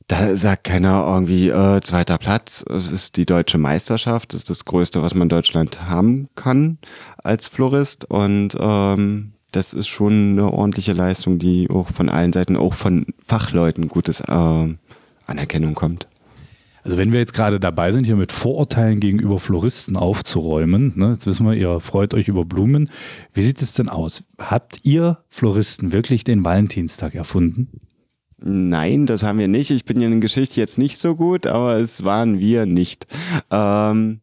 da sagt keiner irgendwie, äh, zweiter Platz, es ist die deutsche Meisterschaft, das ist das Größte, was man in Deutschland haben kann als Florist. Und ähm, das ist schon eine ordentliche Leistung, die auch von allen Seiten, auch von Fachleuten gutes äh, Anerkennung kommt. Also wenn wir jetzt gerade dabei sind, hier mit Vorurteilen gegenüber Floristen aufzuräumen, ne, jetzt wissen wir, ihr freut euch über Blumen. Wie sieht es denn aus? Habt ihr Floristen wirklich den Valentinstag erfunden? Nein, das haben wir nicht. Ich bin ja in Geschichte jetzt nicht so gut, aber es waren wir nicht. Ähm,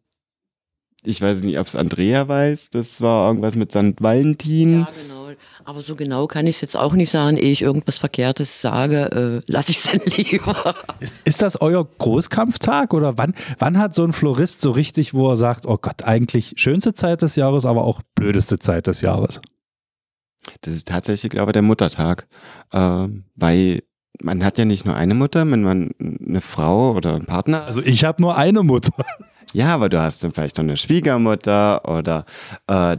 ich weiß nicht, ob es Andrea weiß. Das war irgendwas mit St. Valentin. Ja, genau. Aber so genau kann ich es jetzt auch nicht sagen. Ehe ich irgendwas Verkehrtes sage, äh, lasse ich es dann lieber. Ist, ist das euer Großkampftag oder wann, wann hat so ein Florist so richtig, wo er sagt, oh Gott, eigentlich schönste Zeit des Jahres, aber auch blödeste Zeit des Jahres? Das ist tatsächlich, glaube ich, der Muttertag. Ähm, weil man hat ja nicht nur eine Mutter, wenn man eine Frau oder einen Partner. Also ich habe nur eine Mutter. Ja, aber du hast dann vielleicht noch eine Schwiegermutter oder äh,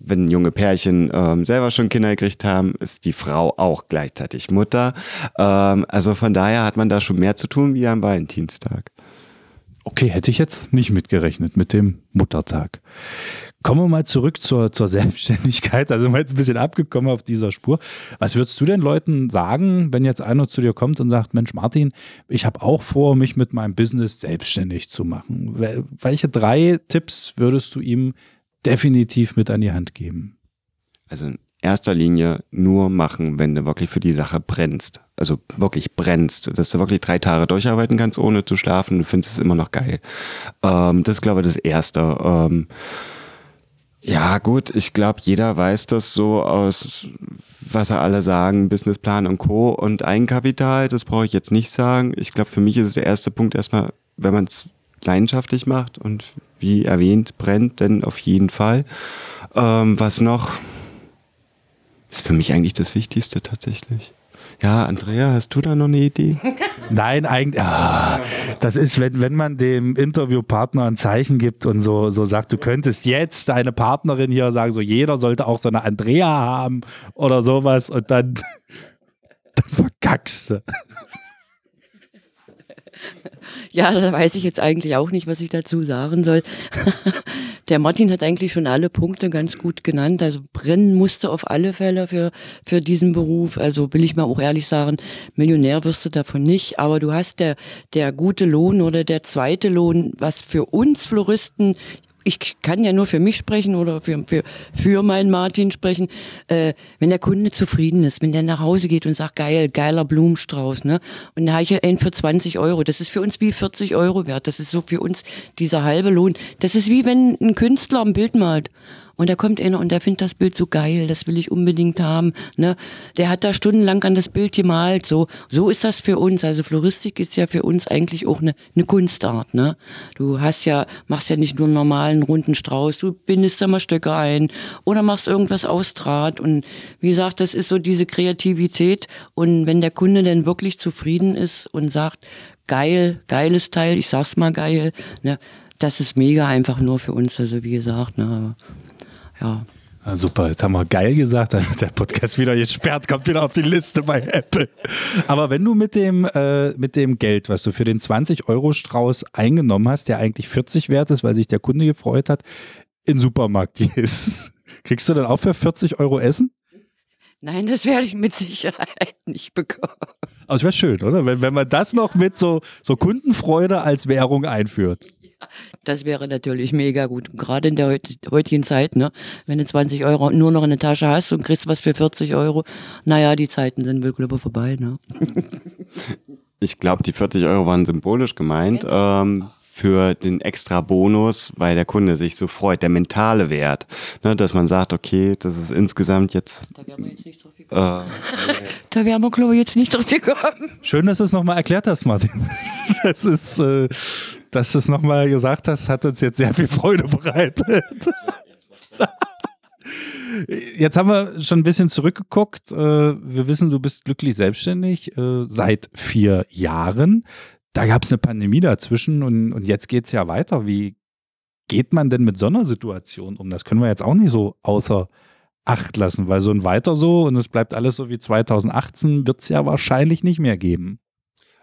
wenn junge Pärchen ähm, selber schon Kinder gekriegt haben, ist die Frau auch gleichzeitig Mutter. Ähm, also von daher hat man da schon mehr zu tun wie am Valentinstag. Okay, hätte ich jetzt nicht mitgerechnet mit dem Muttertag. Kommen wir mal zurück zur, zur Selbstständigkeit. Also wir jetzt ein bisschen abgekommen auf dieser Spur. Was würdest du den Leuten sagen, wenn jetzt einer zu dir kommt und sagt, Mensch Martin, ich habe auch vor, mich mit meinem Business selbstständig zu machen. Welche drei Tipps würdest du ihm definitiv mit an die Hand geben? Also in erster Linie nur machen, wenn du wirklich für die Sache brennst. Also wirklich brennst, dass du wirklich drei Tage durcharbeiten kannst, ohne zu schlafen. Du findest es immer noch geil. Ähm, das ist, glaube ich, das Erste. Ähm, ja, gut, ich glaube, jeder weiß das so aus, was er alle sagen, Businessplan und Co. und Eigenkapital, das brauche ich jetzt nicht sagen. Ich glaube, für mich ist der erste Punkt erstmal, wenn man es leidenschaftlich macht und wie erwähnt, brennt, denn auf jeden Fall. Ähm, was noch? Ist für mich eigentlich das Wichtigste tatsächlich. Ja, Andrea, hast du da noch eine Idee? Nein, eigentlich. Ah, das ist, wenn, wenn man dem Interviewpartner ein Zeichen gibt und so, so sagt, du könntest jetzt deine Partnerin hier sagen, so jeder sollte auch so eine Andrea haben oder sowas und dann, dann verkackst du. Ja, da weiß ich jetzt eigentlich auch nicht, was ich dazu sagen soll. Der Martin hat eigentlich schon alle Punkte ganz gut genannt. Also brennen musste auf alle Fälle für, für diesen Beruf. Also will ich mal auch ehrlich sagen, Millionär wirst du davon nicht. Aber du hast der, der gute Lohn oder der zweite Lohn, was für uns Floristen ich kann ja nur für mich sprechen oder für, für, für meinen Martin sprechen, äh, wenn der Kunde zufrieden ist, wenn der nach Hause geht und sagt, geil, geiler Blumenstrauß, ne? Und da habe ich einen für 20 Euro. Das ist für uns wie 40 Euro wert. Das ist so für uns dieser halbe Lohn. Das ist wie wenn ein Künstler ein Bild malt und da kommt einer und der findet das Bild so geil, das will ich unbedingt haben. Ne? Der hat da stundenlang an das Bild gemalt. So, so ist das für uns. Also Floristik ist ja für uns eigentlich auch eine, eine Kunstart. Ne? Du hast ja, machst ja nicht nur einen normalen runden Strauß, du bindest da mal Stöcke ein oder machst irgendwas aus Draht. Und wie gesagt, das ist so diese Kreativität. Und wenn der Kunde dann wirklich zufrieden ist und sagt, geil, geiles Teil, ich sag's mal geil, ne? das ist mega einfach nur für uns. Also wie gesagt, ne? Ja. Ah, super, jetzt haben wir geil gesagt, dann wird der Podcast wieder gesperrt, kommt wieder auf die Liste bei Apple. Aber wenn du mit dem, äh, mit dem Geld, was du für den 20-Euro-Strauß eingenommen hast, der eigentlich 40 wert ist, weil sich der Kunde gefreut hat, in den Supermarkt gehst, kriegst du dann auch für 40 Euro Essen? Nein, das werde ich mit Sicherheit nicht bekommen. Aber es wäre schön, oder? Wenn, wenn man das noch mit so, so Kundenfreude als Währung einführt. Das wäre natürlich mega gut. Gerade in der heutigen Zeit, ne? wenn du 20 Euro nur noch in der Tasche hast und kriegst was für 40 Euro, naja, die Zeiten sind wohl glaube vorbei. Ne? Ich glaube, die 40 Euro waren symbolisch gemeint. Ähm, für den extra Bonus, weil der Kunde sich so freut, der mentale Wert, ne, dass man sagt, okay, das ist insgesamt jetzt. Da wären wir jetzt nicht drauf gekommen. Äh, da wären wir, glaube ich, jetzt nicht drauf gekommen. Schön, dass du es nochmal erklärt hast, Martin. Das ist, äh, dass du es nochmal gesagt hast, hat uns jetzt sehr viel Freude bereitet. Jetzt haben wir schon ein bisschen zurückgeguckt. Äh, wir wissen, du bist glücklich selbstständig äh, seit vier Jahren. Da gab es eine Pandemie dazwischen und, und jetzt geht es ja weiter. Wie geht man denn mit so einer Situation um? Das können wir jetzt auch nicht so außer Acht lassen, weil so ein Weiter so und es bleibt alles so wie 2018 wird es ja wahrscheinlich nicht mehr geben.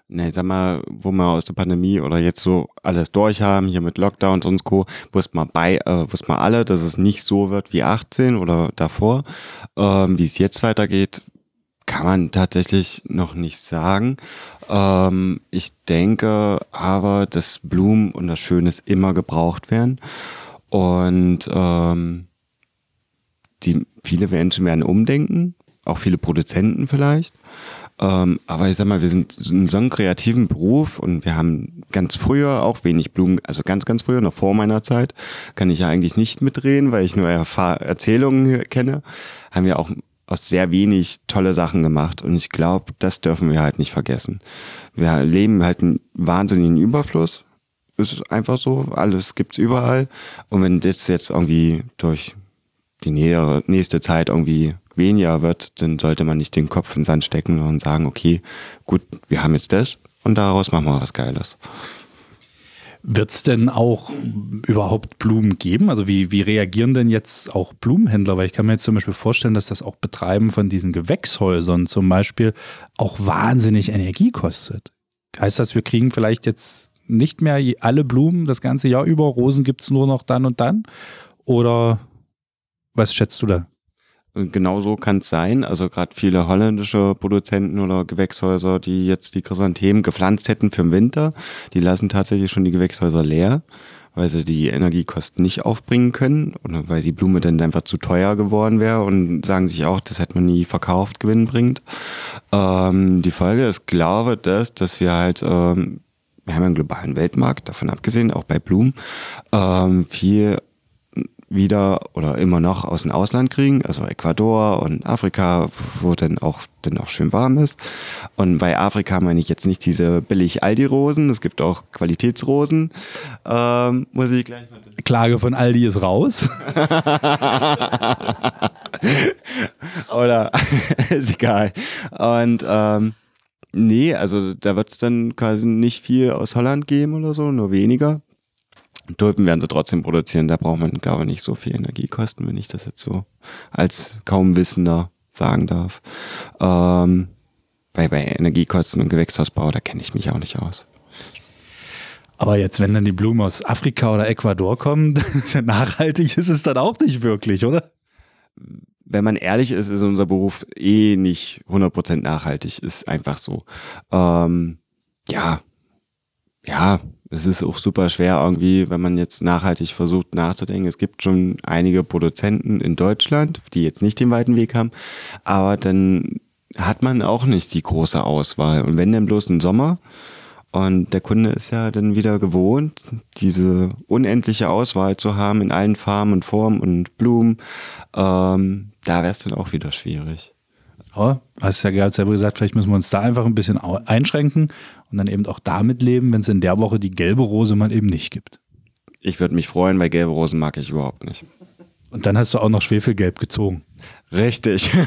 Ne, sag mal, wo wir aus der Pandemie oder jetzt so alles durch haben, hier mit Lockdowns und Co., wussten wir bei, äh, wussten wir alle, dass es nicht so wird wie 18 oder davor. Ähm, wie es jetzt weitergeht, kann man tatsächlich noch nicht sagen. Ähm, ich denke aber, dass Blumen und das Schönes immer gebraucht werden. Und ähm, die, viele Menschen werden umdenken, auch viele Produzenten vielleicht. Ähm, aber ich sag mal, wir sind in so einem kreativen Beruf und wir haben ganz früher auch wenig Blumen, also ganz, ganz früher, noch vor meiner Zeit, kann ich ja eigentlich nicht mitreden, weil ich nur Erfahr Erzählungen kenne, haben wir auch aus sehr wenig tolle Sachen gemacht. Und ich glaube, das dürfen wir halt nicht vergessen. Wir leben halt einen wahnsinnigen Überfluss. Ist einfach so, alles gibt's überall. Und wenn das jetzt irgendwie durch die nähere, nächste Zeit irgendwie weniger wird, dann sollte man nicht den Kopf in den Sand stecken und sagen, okay, gut, wir haben jetzt das und daraus machen wir was Geiles. Wird es denn auch überhaupt Blumen geben? Also wie, wie reagieren denn jetzt auch Blumenhändler? Weil ich kann mir jetzt zum Beispiel vorstellen, dass das auch Betreiben von diesen Gewächshäusern zum Beispiel auch wahnsinnig Energie kostet. Heißt das, wir kriegen vielleicht jetzt nicht mehr alle Blumen das ganze Jahr über? Rosen gibt es nur noch dann und dann? Oder was schätzt du da? Genau so kann es sein. Also gerade viele holländische Produzenten oder Gewächshäuser, die jetzt die Chrysanthemen gepflanzt hätten für den Winter, die lassen tatsächlich schon die Gewächshäuser leer, weil sie die Energiekosten nicht aufbringen können oder weil die Blume dann einfach zu teuer geworden wäre und sagen sich auch, das hätte man nie verkauft, Gewinn bringt. Ähm, die Folge ist, glaube ich, dass wir halt ähm, wir haben einen globalen Weltmarkt, davon abgesehen, auch bei Blumen, ähm, viel wieder oder immer noch aus dem Ausland kriegen, also Ecuador und Afrika, wo dann auch, dann auch schön warm ist. Und bei Afrika meine ich jetzt nicht diese billig Aldi-Rosen, es gibt auch Qualitätsrosen. Ähm, muss ich gleich mal. Klage von Aldi ist raus. oder ist egal. Und ähm, nee, also da wird es dann quasi nicht viel aus Holland geben oder so, nur weniger. Tulpen werden sie trotzdem produzieren. Da braucht man, glaube ich, nicht so viel Energiekosten, wenn ich das jetzt so als kaum Wissender sagen darf. Ähm, bei, bei Energiekosten und Gewächshausbau, da kenne ich mich auch nicht aus. Aber jetzt, wenn dann die Blumen aus Afrika oder Ecuador kommen, nachhaltig ist es dann auch nicht wirklich, oder? Wenn man ehrlich ist, ist unser Beruf eh nicht 100% nachhaltig. Ist einfach so. Ähm, ja, ja, es ist auch super schwer irgendwie, wenn man jetzt nachhaltig versucht nachzudenken. Es gibt schon einige Produzenten in Deutschland, die jetzt nicht den weiten Weg haben, aber dann hat man auch nicht die große Auswahl. Und wenn dann bloß ein Sommer und der Kunde ist ja dann wieder gewohnt, diese unendliche Auswahl zu haben in allen Farben und Formen und Blumen, ähm, da wäre es dann auch wieder schwierig. Ja, hast ja gerade selber gesagt, vielleicht müssen wir uns da einfach ein bisschen einschränken und dann eben auch damit leben, wenn es in der Woche die gelbe Rose mal eben nicht gibt. Ich würde mich freuen, weil gelbe Rosen mag ich überhaupt nicht. Und dann hast du auch noch Schwefelgelb gezogen. Richtig.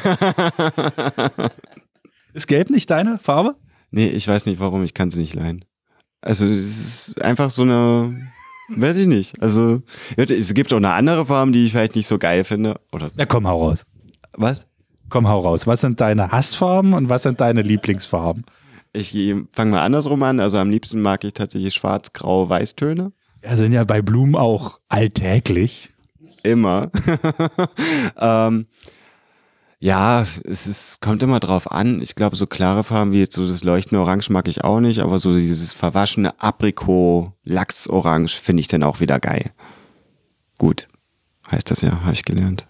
ist Gelb nicht deine Farbe? Nee, ich weiß nicht warum, ich kann sie nicht leihen. Also es ist einfach so eine, weiß ich nicht. Also es gibt auch eine andere Farbe, die ich vielleicht nicht so geil finde. Oder Na komm, hau raus. Was? Komm, hau raus. Was sind deine Hassfarben und was sind deine Lieblingsfarben? Ich fange mal andersrum an. Also am liebsten mag ich tatsächlich schwarz, grau, weißtöne. Ja, sind ja bei Blumen auch alltäglich. Immer. ähm, ja, es ist, kommt immer drauf an. Ich glaube, so klare Farben wie jetzt so das leuchtende Orange mag ich auch nicht, aber so dieses verwaschene Aprikot, Lachsorange finde ich dann auch wieder geil. Gut, heißt das ja, habe ich gelernt.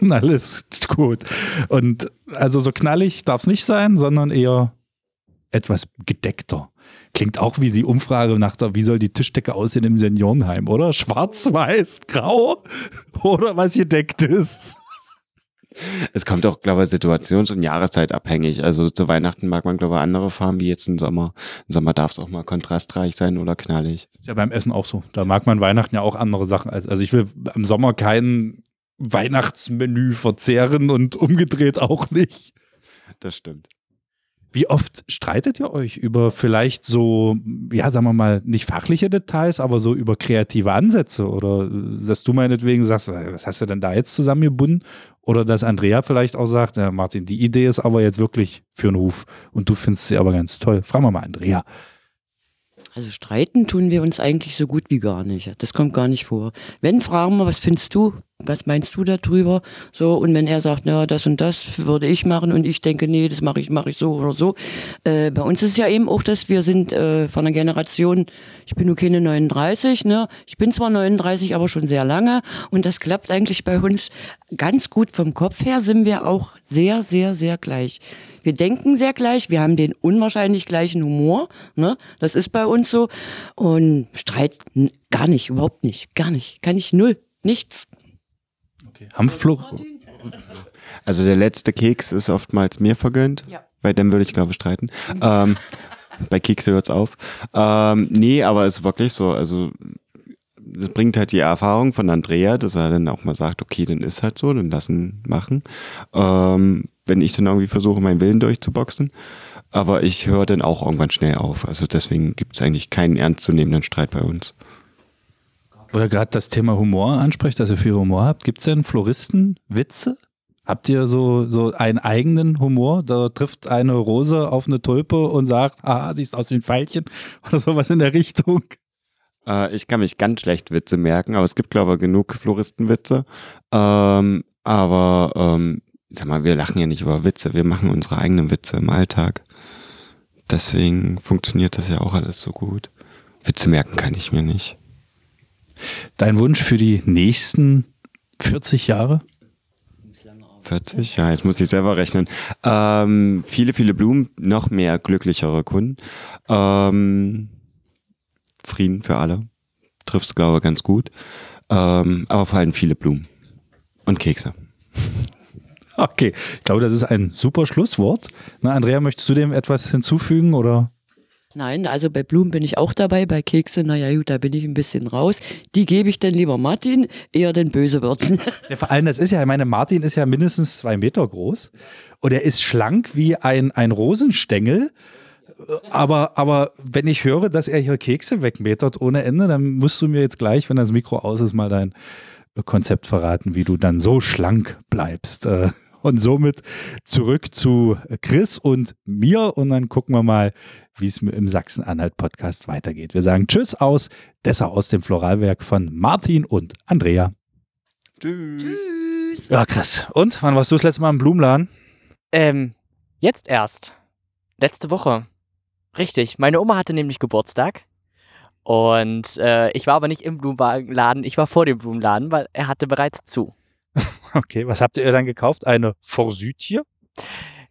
Alles gut. Und also so knallig darf es nicht sein, sondern eher etwas gedeckter. Klingt auch wie die Umfrage nach der, wie soll die Tischdecke aussehen im Seniorenheim, oder? Schwarz, weiß, grau oder was gedeckt ist. Es kommt auch, glaube ich, situations- und jahreszeitabhängig. Also zu Weihnachten mag man, glaube ich, andere Farben wie jetzt im Sommer. Im Sommer darf es auch mal kontrastreich sein oder knallig. Ist ja beim Essen auch so. Da mag man Weihnachten ja auch andere Sachen. Als, also ich will im Sommer kein Weihnachtsmenü verzehren und umgedreht auch nicht. Das stimmt. Wie oft streitet ihr euch über vielleicht so, ja, sagen wir mal, nicht fachliche Details, aber so über kreative Ansätze? Oder äh, dass du meinetwegen sagst, äh, was hast du denn da jetzt zusammengebunden? Oder dass Andrea vielleicht auch sagt, ja, Martin, die Idee ist aber jetzt wirklich für einen Ruf und du findest sie aber ganz toll. Fragen wir mal Andrea. Also streiten tun wir uns eigentlich so gut wie gar nicht. Das kommt gar nicht vor. Wenn fragen wir, was findest du? Was meinst du darüber? So, und wenn er sagt, na, das und das würde ich machen und ich denke, nee, das mache ich, mache ich so oder so. Äh, bei uns ist es ja eben auch, dass wir sind äh, von einer Generation, ich bin nur keine 39, ne? Ich bin zwar 39, aber schon sehr lange und das klappt eigentlich bei uns ganz gut vom Kopf her, sind wir auch sehr, sehr, sehr gleich. Wir denken sehr gleich, wir haben den unwahrscheinlich gleichen Humor, ne? Das ist bei uns so. Und Streit gar nicht, überhaupt nicht, gar nicht. Kann ich null, nichts. Hanfflo Also der letzte Keks ist oftmals mir vergönnt. Ja. Bei dem würde ich, glaube ich, streiten. ähm, bei Kekse hört's auf. Ähm, nee, aber es ist wirklich so. Also das bringt halt die Erfahrung von Andrea, dass er dann auch mal sagt, okay, dann ist halt so, dann lassen machen. Ähm, wenn ich dann irgendwie versuche, meinen Willen durchzuboxen. Aber ich höre dann auch irgendwann schnell auf. Also deswegen gibt es eigentlich keinen ernstzunehmenden Streit bei uns. Wo ihr gerade das Thema Humor anspricht, dass ihr viel Humor habt, gibt es denn Floristen-Witze? Habt ihr so, so einen eigenen Humor? Da trifft eine Rose auf eine Tulpe und sagt, ah, siehst aus wie ein Pfeilchen oder sowas in der Richtung. Äh, ich kann mich ganz schlecht Witze merken, aber es gibt, glaube ich, genug Floristenwitze. Ähm, aber ähm, sag mal, wir lachen ja nicht über Witze, wir machen unsere eigenen Witze im Alltag. Deswegen funktioniert das ja auch alles so gut. Witze merken kann ich mir nicht. Dein Wunsch für die nächsten 40 Jahre? 40, ja, jetzt muss ich selber rechnen. Ähm, viele, viele Blumen, noch mehr glücklichere Kunden. Ähm, Frieden für alle. Trifft's, glaube ich, ganz gut. Ähm, aber vor allem viele Blumen. Und Kekse. Okay, ich glaube, das ist ein super Schlusswort. Na, Andrea, möchtest du dem etwas hinzufügen oder? Nein, also bei Blumen bin ich auch dabei, bei Kekse, naja gut, da bin ich ein bisschen raus. Die gebe ich dann lieber Martin, eher den böse wird. Ja, vor allem, das ist ja, ich meine, Martin ist ja mindestens zwei Meter groß und er ist schlank wie ein, ein Rosenstängel. Aber, aber wenn ich höre, dass er hier Kekse wegmetert ohne Ende, dann musst du mir jetzt gleich, wenn das Mikro aus ist, mal dein Konzept verraten, wie du dann so schlank bleibst. Äh, Und somit zurück zu Chris und mir und dann gucken wir mal, wie es im Sachsen-Anhalt-Podcast weitergeht. Wir sagen Tschüss aus Dessau aus dem Floralwerk von Martin und Andrea. Tschüss. Ja, krass. Und wann warst du das letzte Mal im Blumenladen? Ähm, jetzt erst. Letzte Woche. Richtig. Meine Oma hatte nämlich Geburtstag. Und äh, ich war aber nicht im Blumenladen, ich war vor dem Blumenladen, weil er hatte bereits zu. Okay, was habt ihr dann gekauft? Eine Forsythie?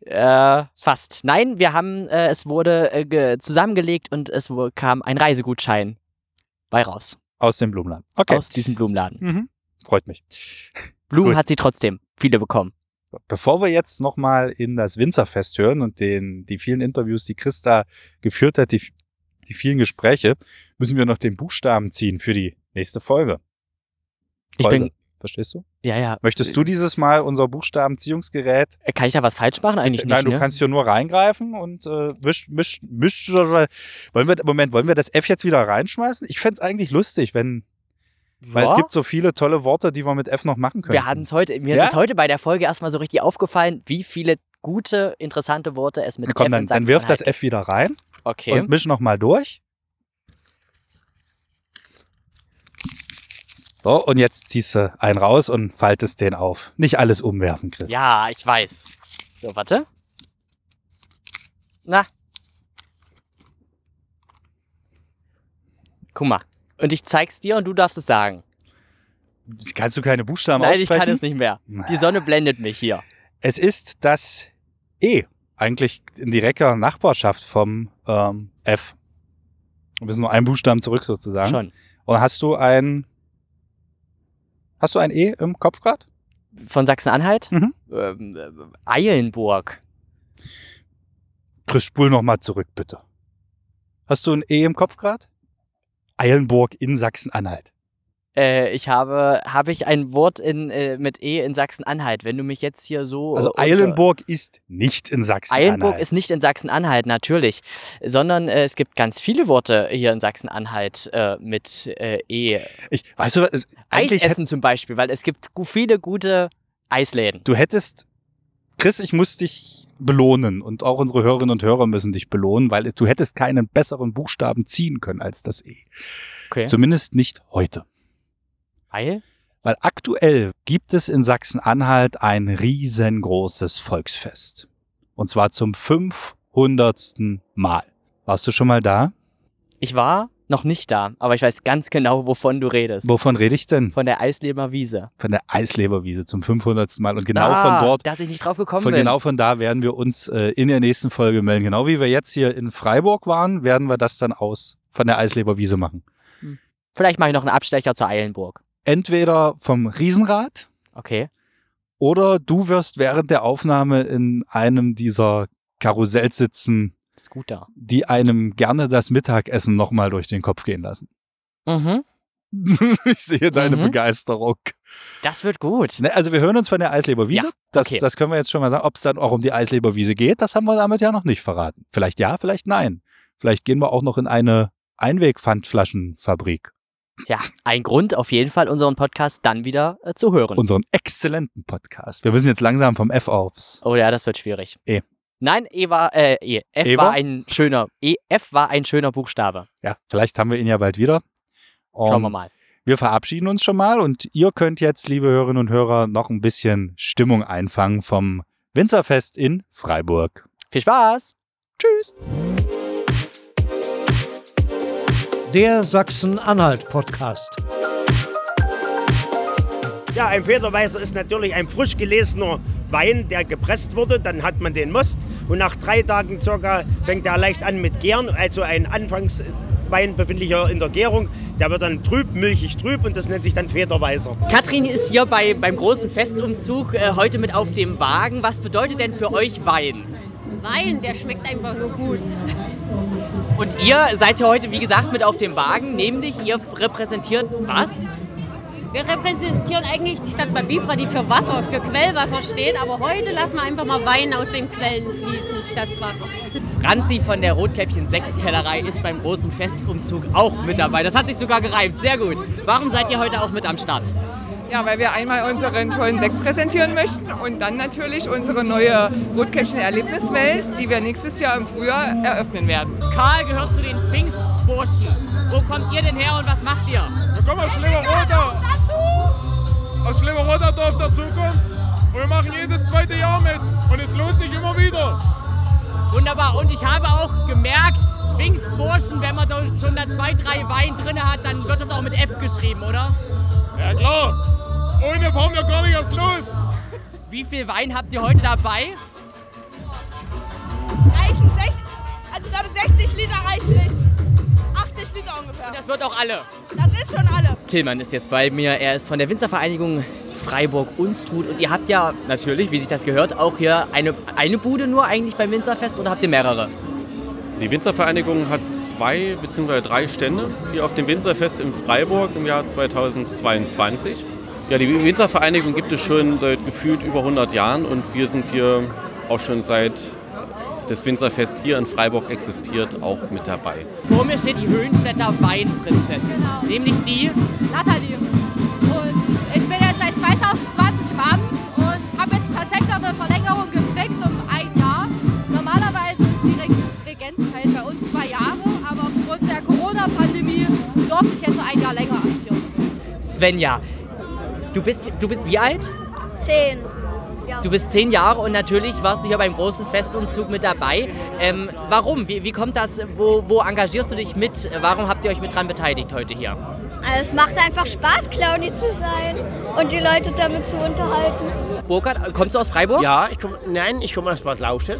Äh, fast. Nein, wir haben, äh, es wurde äh, ge zusammengelegt und es kam ein Reisegutschein bei raus. Aus dem Blumenladen. Okay. Aus diesem Blumenladen. Mhm. Freut mich. Blumen Gut. hat sie trotzdem viele bekommen. Bevor wir jetzt nochmal in das Winzerfest hören und den, die vielen Interviews, die Christa geführt hat, die, die vielen Gespräche, müssen wir noch den Buchstaben ziehen für die nächste Folge. Ich Folge. bin, Verstehst du? ja, ja. Möchtest du dieses Mal unser Buchstabenziehungsgerät? Äh, Kann ich da was falsch machen? Eigentlich Nein, nicht, du ne? kannst hier nur reingreifen und äh, wisch, misch, misch, wollen wir, Moment, wollen wir das F jetzt wieder reinschmeißen? Ich fänd's eigentlich lustig, wenn, weil es Ja. gibt so viele tolle Worte, die wir mit F noch machen können. Wir hatten es heute, mir Ja? ist es heute bei der Folge erstmal so richtig aufgefallen, wie viele gute, interessante Worte es mit Komm, F dann, dann wirf das Sachsen-Anhalt F wieder rein. Okay. und misch noch mal durch. So, und jetzt ziehst du einen raus und faltest den auf. Nicht alles umwerfen, Chris. Ja, ich weiß. So, warte. Na. Guck mal. Und ich zeig's dir und du darfst es sagen. Kannst du keine Buchstaben Nein, aussprechen? ich kann es nicht mehr. Die Sonne blendet mich hier. Es ist das E. eigentlich in direkter Nachbarschaft vom ähm, F. Wir sind nur einen Buchstaben zurück sozusagen. Schon. Und hast du ein Hast du ein E im Kopf gerade? Von Sachsen-Anhalt? Mhm. Ähm, äh, Eilenburg. Chris, spul noch mal zurück, bitte. Hast du ein E im Kopf gerade? Eilenburg in Sachsen-Anhalt. Äh, ich habe, habe ich ein Wort in, äh, mit E in Sachsen-Anhalt. Wenn du mich jetzt hier so. Also Eilenburg ist nicht in Sachsen-Anhalt. Eilenburg ist nicht in Sachsen-Anhalt, natürlich. Sondern äh, es gibt ganz viele Worte hier in Sachsen-Anhalt äh, mit äh, E. Ich, weißt du, was, eigentlich Eisessen zum Beispiel, weil es gibt viele gute Eisläden. du hättest, Chris, ich muss dich belohnen und auch unsere Hörerinnen und Hörer müssen dich belohnen, weil du hättest keinen besseren Buchstaben ziehen können als das E. Okay. Zumindest nicht heute. Eil? Weil aktuell gibt es in Sachsen-Anhalt ein riesengroßes Volksfest. Und zwar zum 500. Mal. Warst du schon mal da? Ich war noch nicht da, aber ich weiß ganz genau, wovon du redest. Wovon rede ich denn? Von der Eisleber Wiese. Von der Eisleberwiese zum 500. Mal. Und genau ah, von dort, Dass ich nicht drauf gekommen von bin. genau von da werden wir uns äh, in der nächsten Folge melden. Genau wie wir jetzt hier in Freiburg waren, werden wir das dann aus von der Eisleberwiese machen. Vielleicht mache ich noch einen Abstecher zur Eilenburg. Entweder vom Riesenrad Okay. oder du wirst während der Aufnahme in einem dieser Karussells sitzen, Scooter. die einem gerne das Mittagessen nochmal durch den Kopf gehen lassen. Mhm. ich sehe deine Mhm. Begeisterung. Das wird gut. Ne, also wir hören uns von der Eisleberwiese. Ja, das, okay. das können wir jetzt schon mal sagen. Ob es dann auch um die Eisleberwiese geht, das haben wir damit ja noch nicht verraten. Vielleicht ja, vielleicht nein. Vielleicht gehen wir auch noch in eine Einwegpfandflaschenfabrik. Ja, ein Grund auf jeden Fall, unseren Podcast dann wieder äh, zu hören. Unseren exzellenten Podcast. Wir müssen jetzt langsam vom F aufs. oh ja, das wird schwierig. E. Nein, E war, äh, E. F E war ein schöner, E, F war ein schöner Buchstabe. Ja, vielleicht haben wir ihn ja bald wieder. Schauen Und wir mal. Wir verabschieden uns schon mal und ihr könnt jetzt, liebe Hörerinnen und Hörer, noch ein bisschen Stimmung einfangen vom Winzerfest in Freiburg. Viel Spaß! Tschüss! Der Sachsen-Anhalt-Podcast. Ja, ein Federweißer ist natürlich ein frisch gelesener Wein, der gepresst wurde. Dann hat man den Most und nach drei Tagen circa fängt er leicht an mit Gären, also ein Anfangswein befindlicher in der Gärung. Der wird dann trüb, milchig trüb und das nennt sich dann Federweißer. Katrin ist hier bei, beim großen Festumzug äh, heute mit auf dem Wagen. Was bedeutet denn für euch Wein? Wein, der schmeckt einfach nur gut. Und ihr seid ja heute, wie gesagt, mit auf dem Wagen, nämlich ihr repräsentiert was? Wir repräsentieren eigentlich die Stadt Bad Bibra, die für Wasser, für Quellwasser steht. Aber heute lassen wir einfach mal Wein aus den Quellen fließen statt Wasser. Franzi von der Rotkäppchen Sektenkellerei ist beim großen Festumzug auch mit dabei. Das hat sich sogar gereimt. Sehr gut. Warum seid ihr heute auch mit am Start? Ja, weil wir einmal unseren tollen Sekt präsentieren möchten und dann natürlich unsere neue Rotkäppchen Erlebniswelt, die wir nächstes Jahr im Frühjahr eröffnen werden. Karl gehört zu den Pfingstburschen. Wo kommt ihr denn her und was macht ihr? Wir kommen aus Schlimmerroda. Aus Schlimmerroda Dorf der Zukunft. Und wir machen jedes zweite Jahr mit. Und es lohnt sich immer wieder. Wunderbar. Und ich habe auch gemerkt, Pfingstburschen, wenn man da schon da zwei, drei Wein drin hat, dann wird das auch mit F geschrieben, oder? Ja klar. Ohne fahren wir gar nicht erst los. Wie viel Wein habt ihr heute dabei? Reichen 60, also ich glaube 60 Liter reichen nicht. 80 Liter ungefähr. Und das wird auch alle. Das ist schon alle. Tillmann ist jetzt bei mir. Er ist von der Winzervereinigung Freiburg-Unstrut. Und ihr habt ja natürlich, wie sich das gehört, auch hier eine, eine Bude nur eigentlich beim Winzerfest oder habt ihr mehrere? Die Winzervereinigung hat zwei bzw. drei Stände hier auf dem Winzerfest in Freiburg im Jahr 2022. Ja, die Winzervereinigung gibt es schon seit gefühlt über 100 Jahren und wir sind hier auch schon seit das Winzerfest hier in Freiburg existiert, auch mit dabei. Vor mir steht die Höhenstädter Weinprinzessin. Nämlich die Nathalie. Und ich bin jetzt seit 2020 im Amt und habe jetzt tatsächlich noch eine Verlängerung gekriegt um ein Jahr. Normalerweise ist die Reg Regenzzeit bei uns zwei Jahre, aber aufgrund der Corona-Pandemie durfte ich jetzt ein Jahr länger amtieren. Svenja. Du bist, du bist wie alt? Zehn. Ja. Du bist zehn Jahre und natürlich warst du hier beim großen Festumzug mit dabei. Ähm, warum? Wie, wie kommt das? Wo, wo engagierst du dich mit? Warum habt ihr euch mit dran beteiligt heute hier? Also es macht einfach Spaß, Clowny zu sein und die Leute damit zu unterhalten. Burkhard, kommst du aus Freiburg? Ja, ich komm, nein, ich komme aus Bad Laustedt.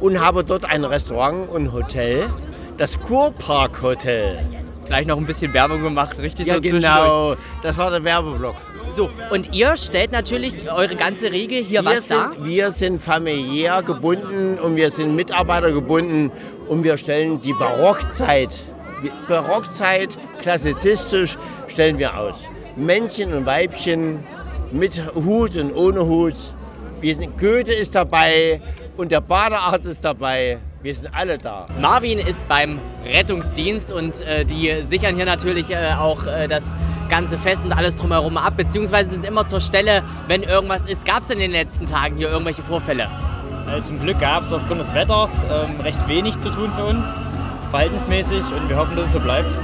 Und habe dort ein Restaurant und Hotel, das Kurpark Hotel. Gleich noch ein bisschen Werbung gemacht, richtig Ja, so genau. Das war der Werbeblock. So, und ihr stellt natürlich eure ganze Riege hier wir was sind, dar? Wir sind familiär gebunden und wir sind Mitarbeiter gebunden und wir stellen die Barockzeit, Barockzeit klassizistisch stellen wir aus. Männchen und Weibchen mit Hut und ohne Hut. Wir sind, Goethe ist dabei und der Badearzt ist dabei. Wir sind alle da. Marvin ist beim Rettungsdienst und äh, die sichern hier natürlich äh, auch äh, das ganze Fest und alles drumherum ab, beziehungsweise sind immer zur Stelle, wenn irgendwas ist. Gab es in den letzten Tagen hier irgendwelche Vorfälle? Äh, Zum Glück gab es aufgrund des Wetters ähm, recht wenig zu tun für uns, verhältnismäßig, und wir hoffen, dass es so bleibt.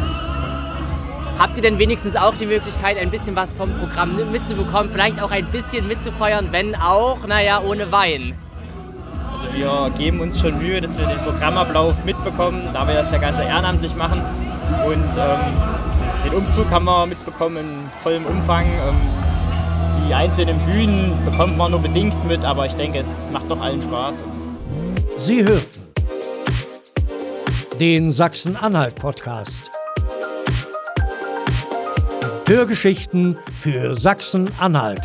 Habt ihr denn wenigstens auch die Möglichkeit, ein bisschen was vom Programm mitzubekommen, vielleicht auch ein bisschen mitzufeuern, wenn auch, naja, ohne Wein? Also wir geben uns schon Mühe, dass wir den Programmablauf mitbekommen, da wir das ja Ganze ehrenamtlich machen. Und ähm, den Umzug haben wir mitbekommen in vollem Umfang. Ähm, die einzelnen Bühnen bekommt man nur bedingt mit, aber ich denke, es macht doch allen Spaß. Sie hörten den Sachsen-Anhalt-Podcast. Hörgeschichten für Sachsen-Anhalt.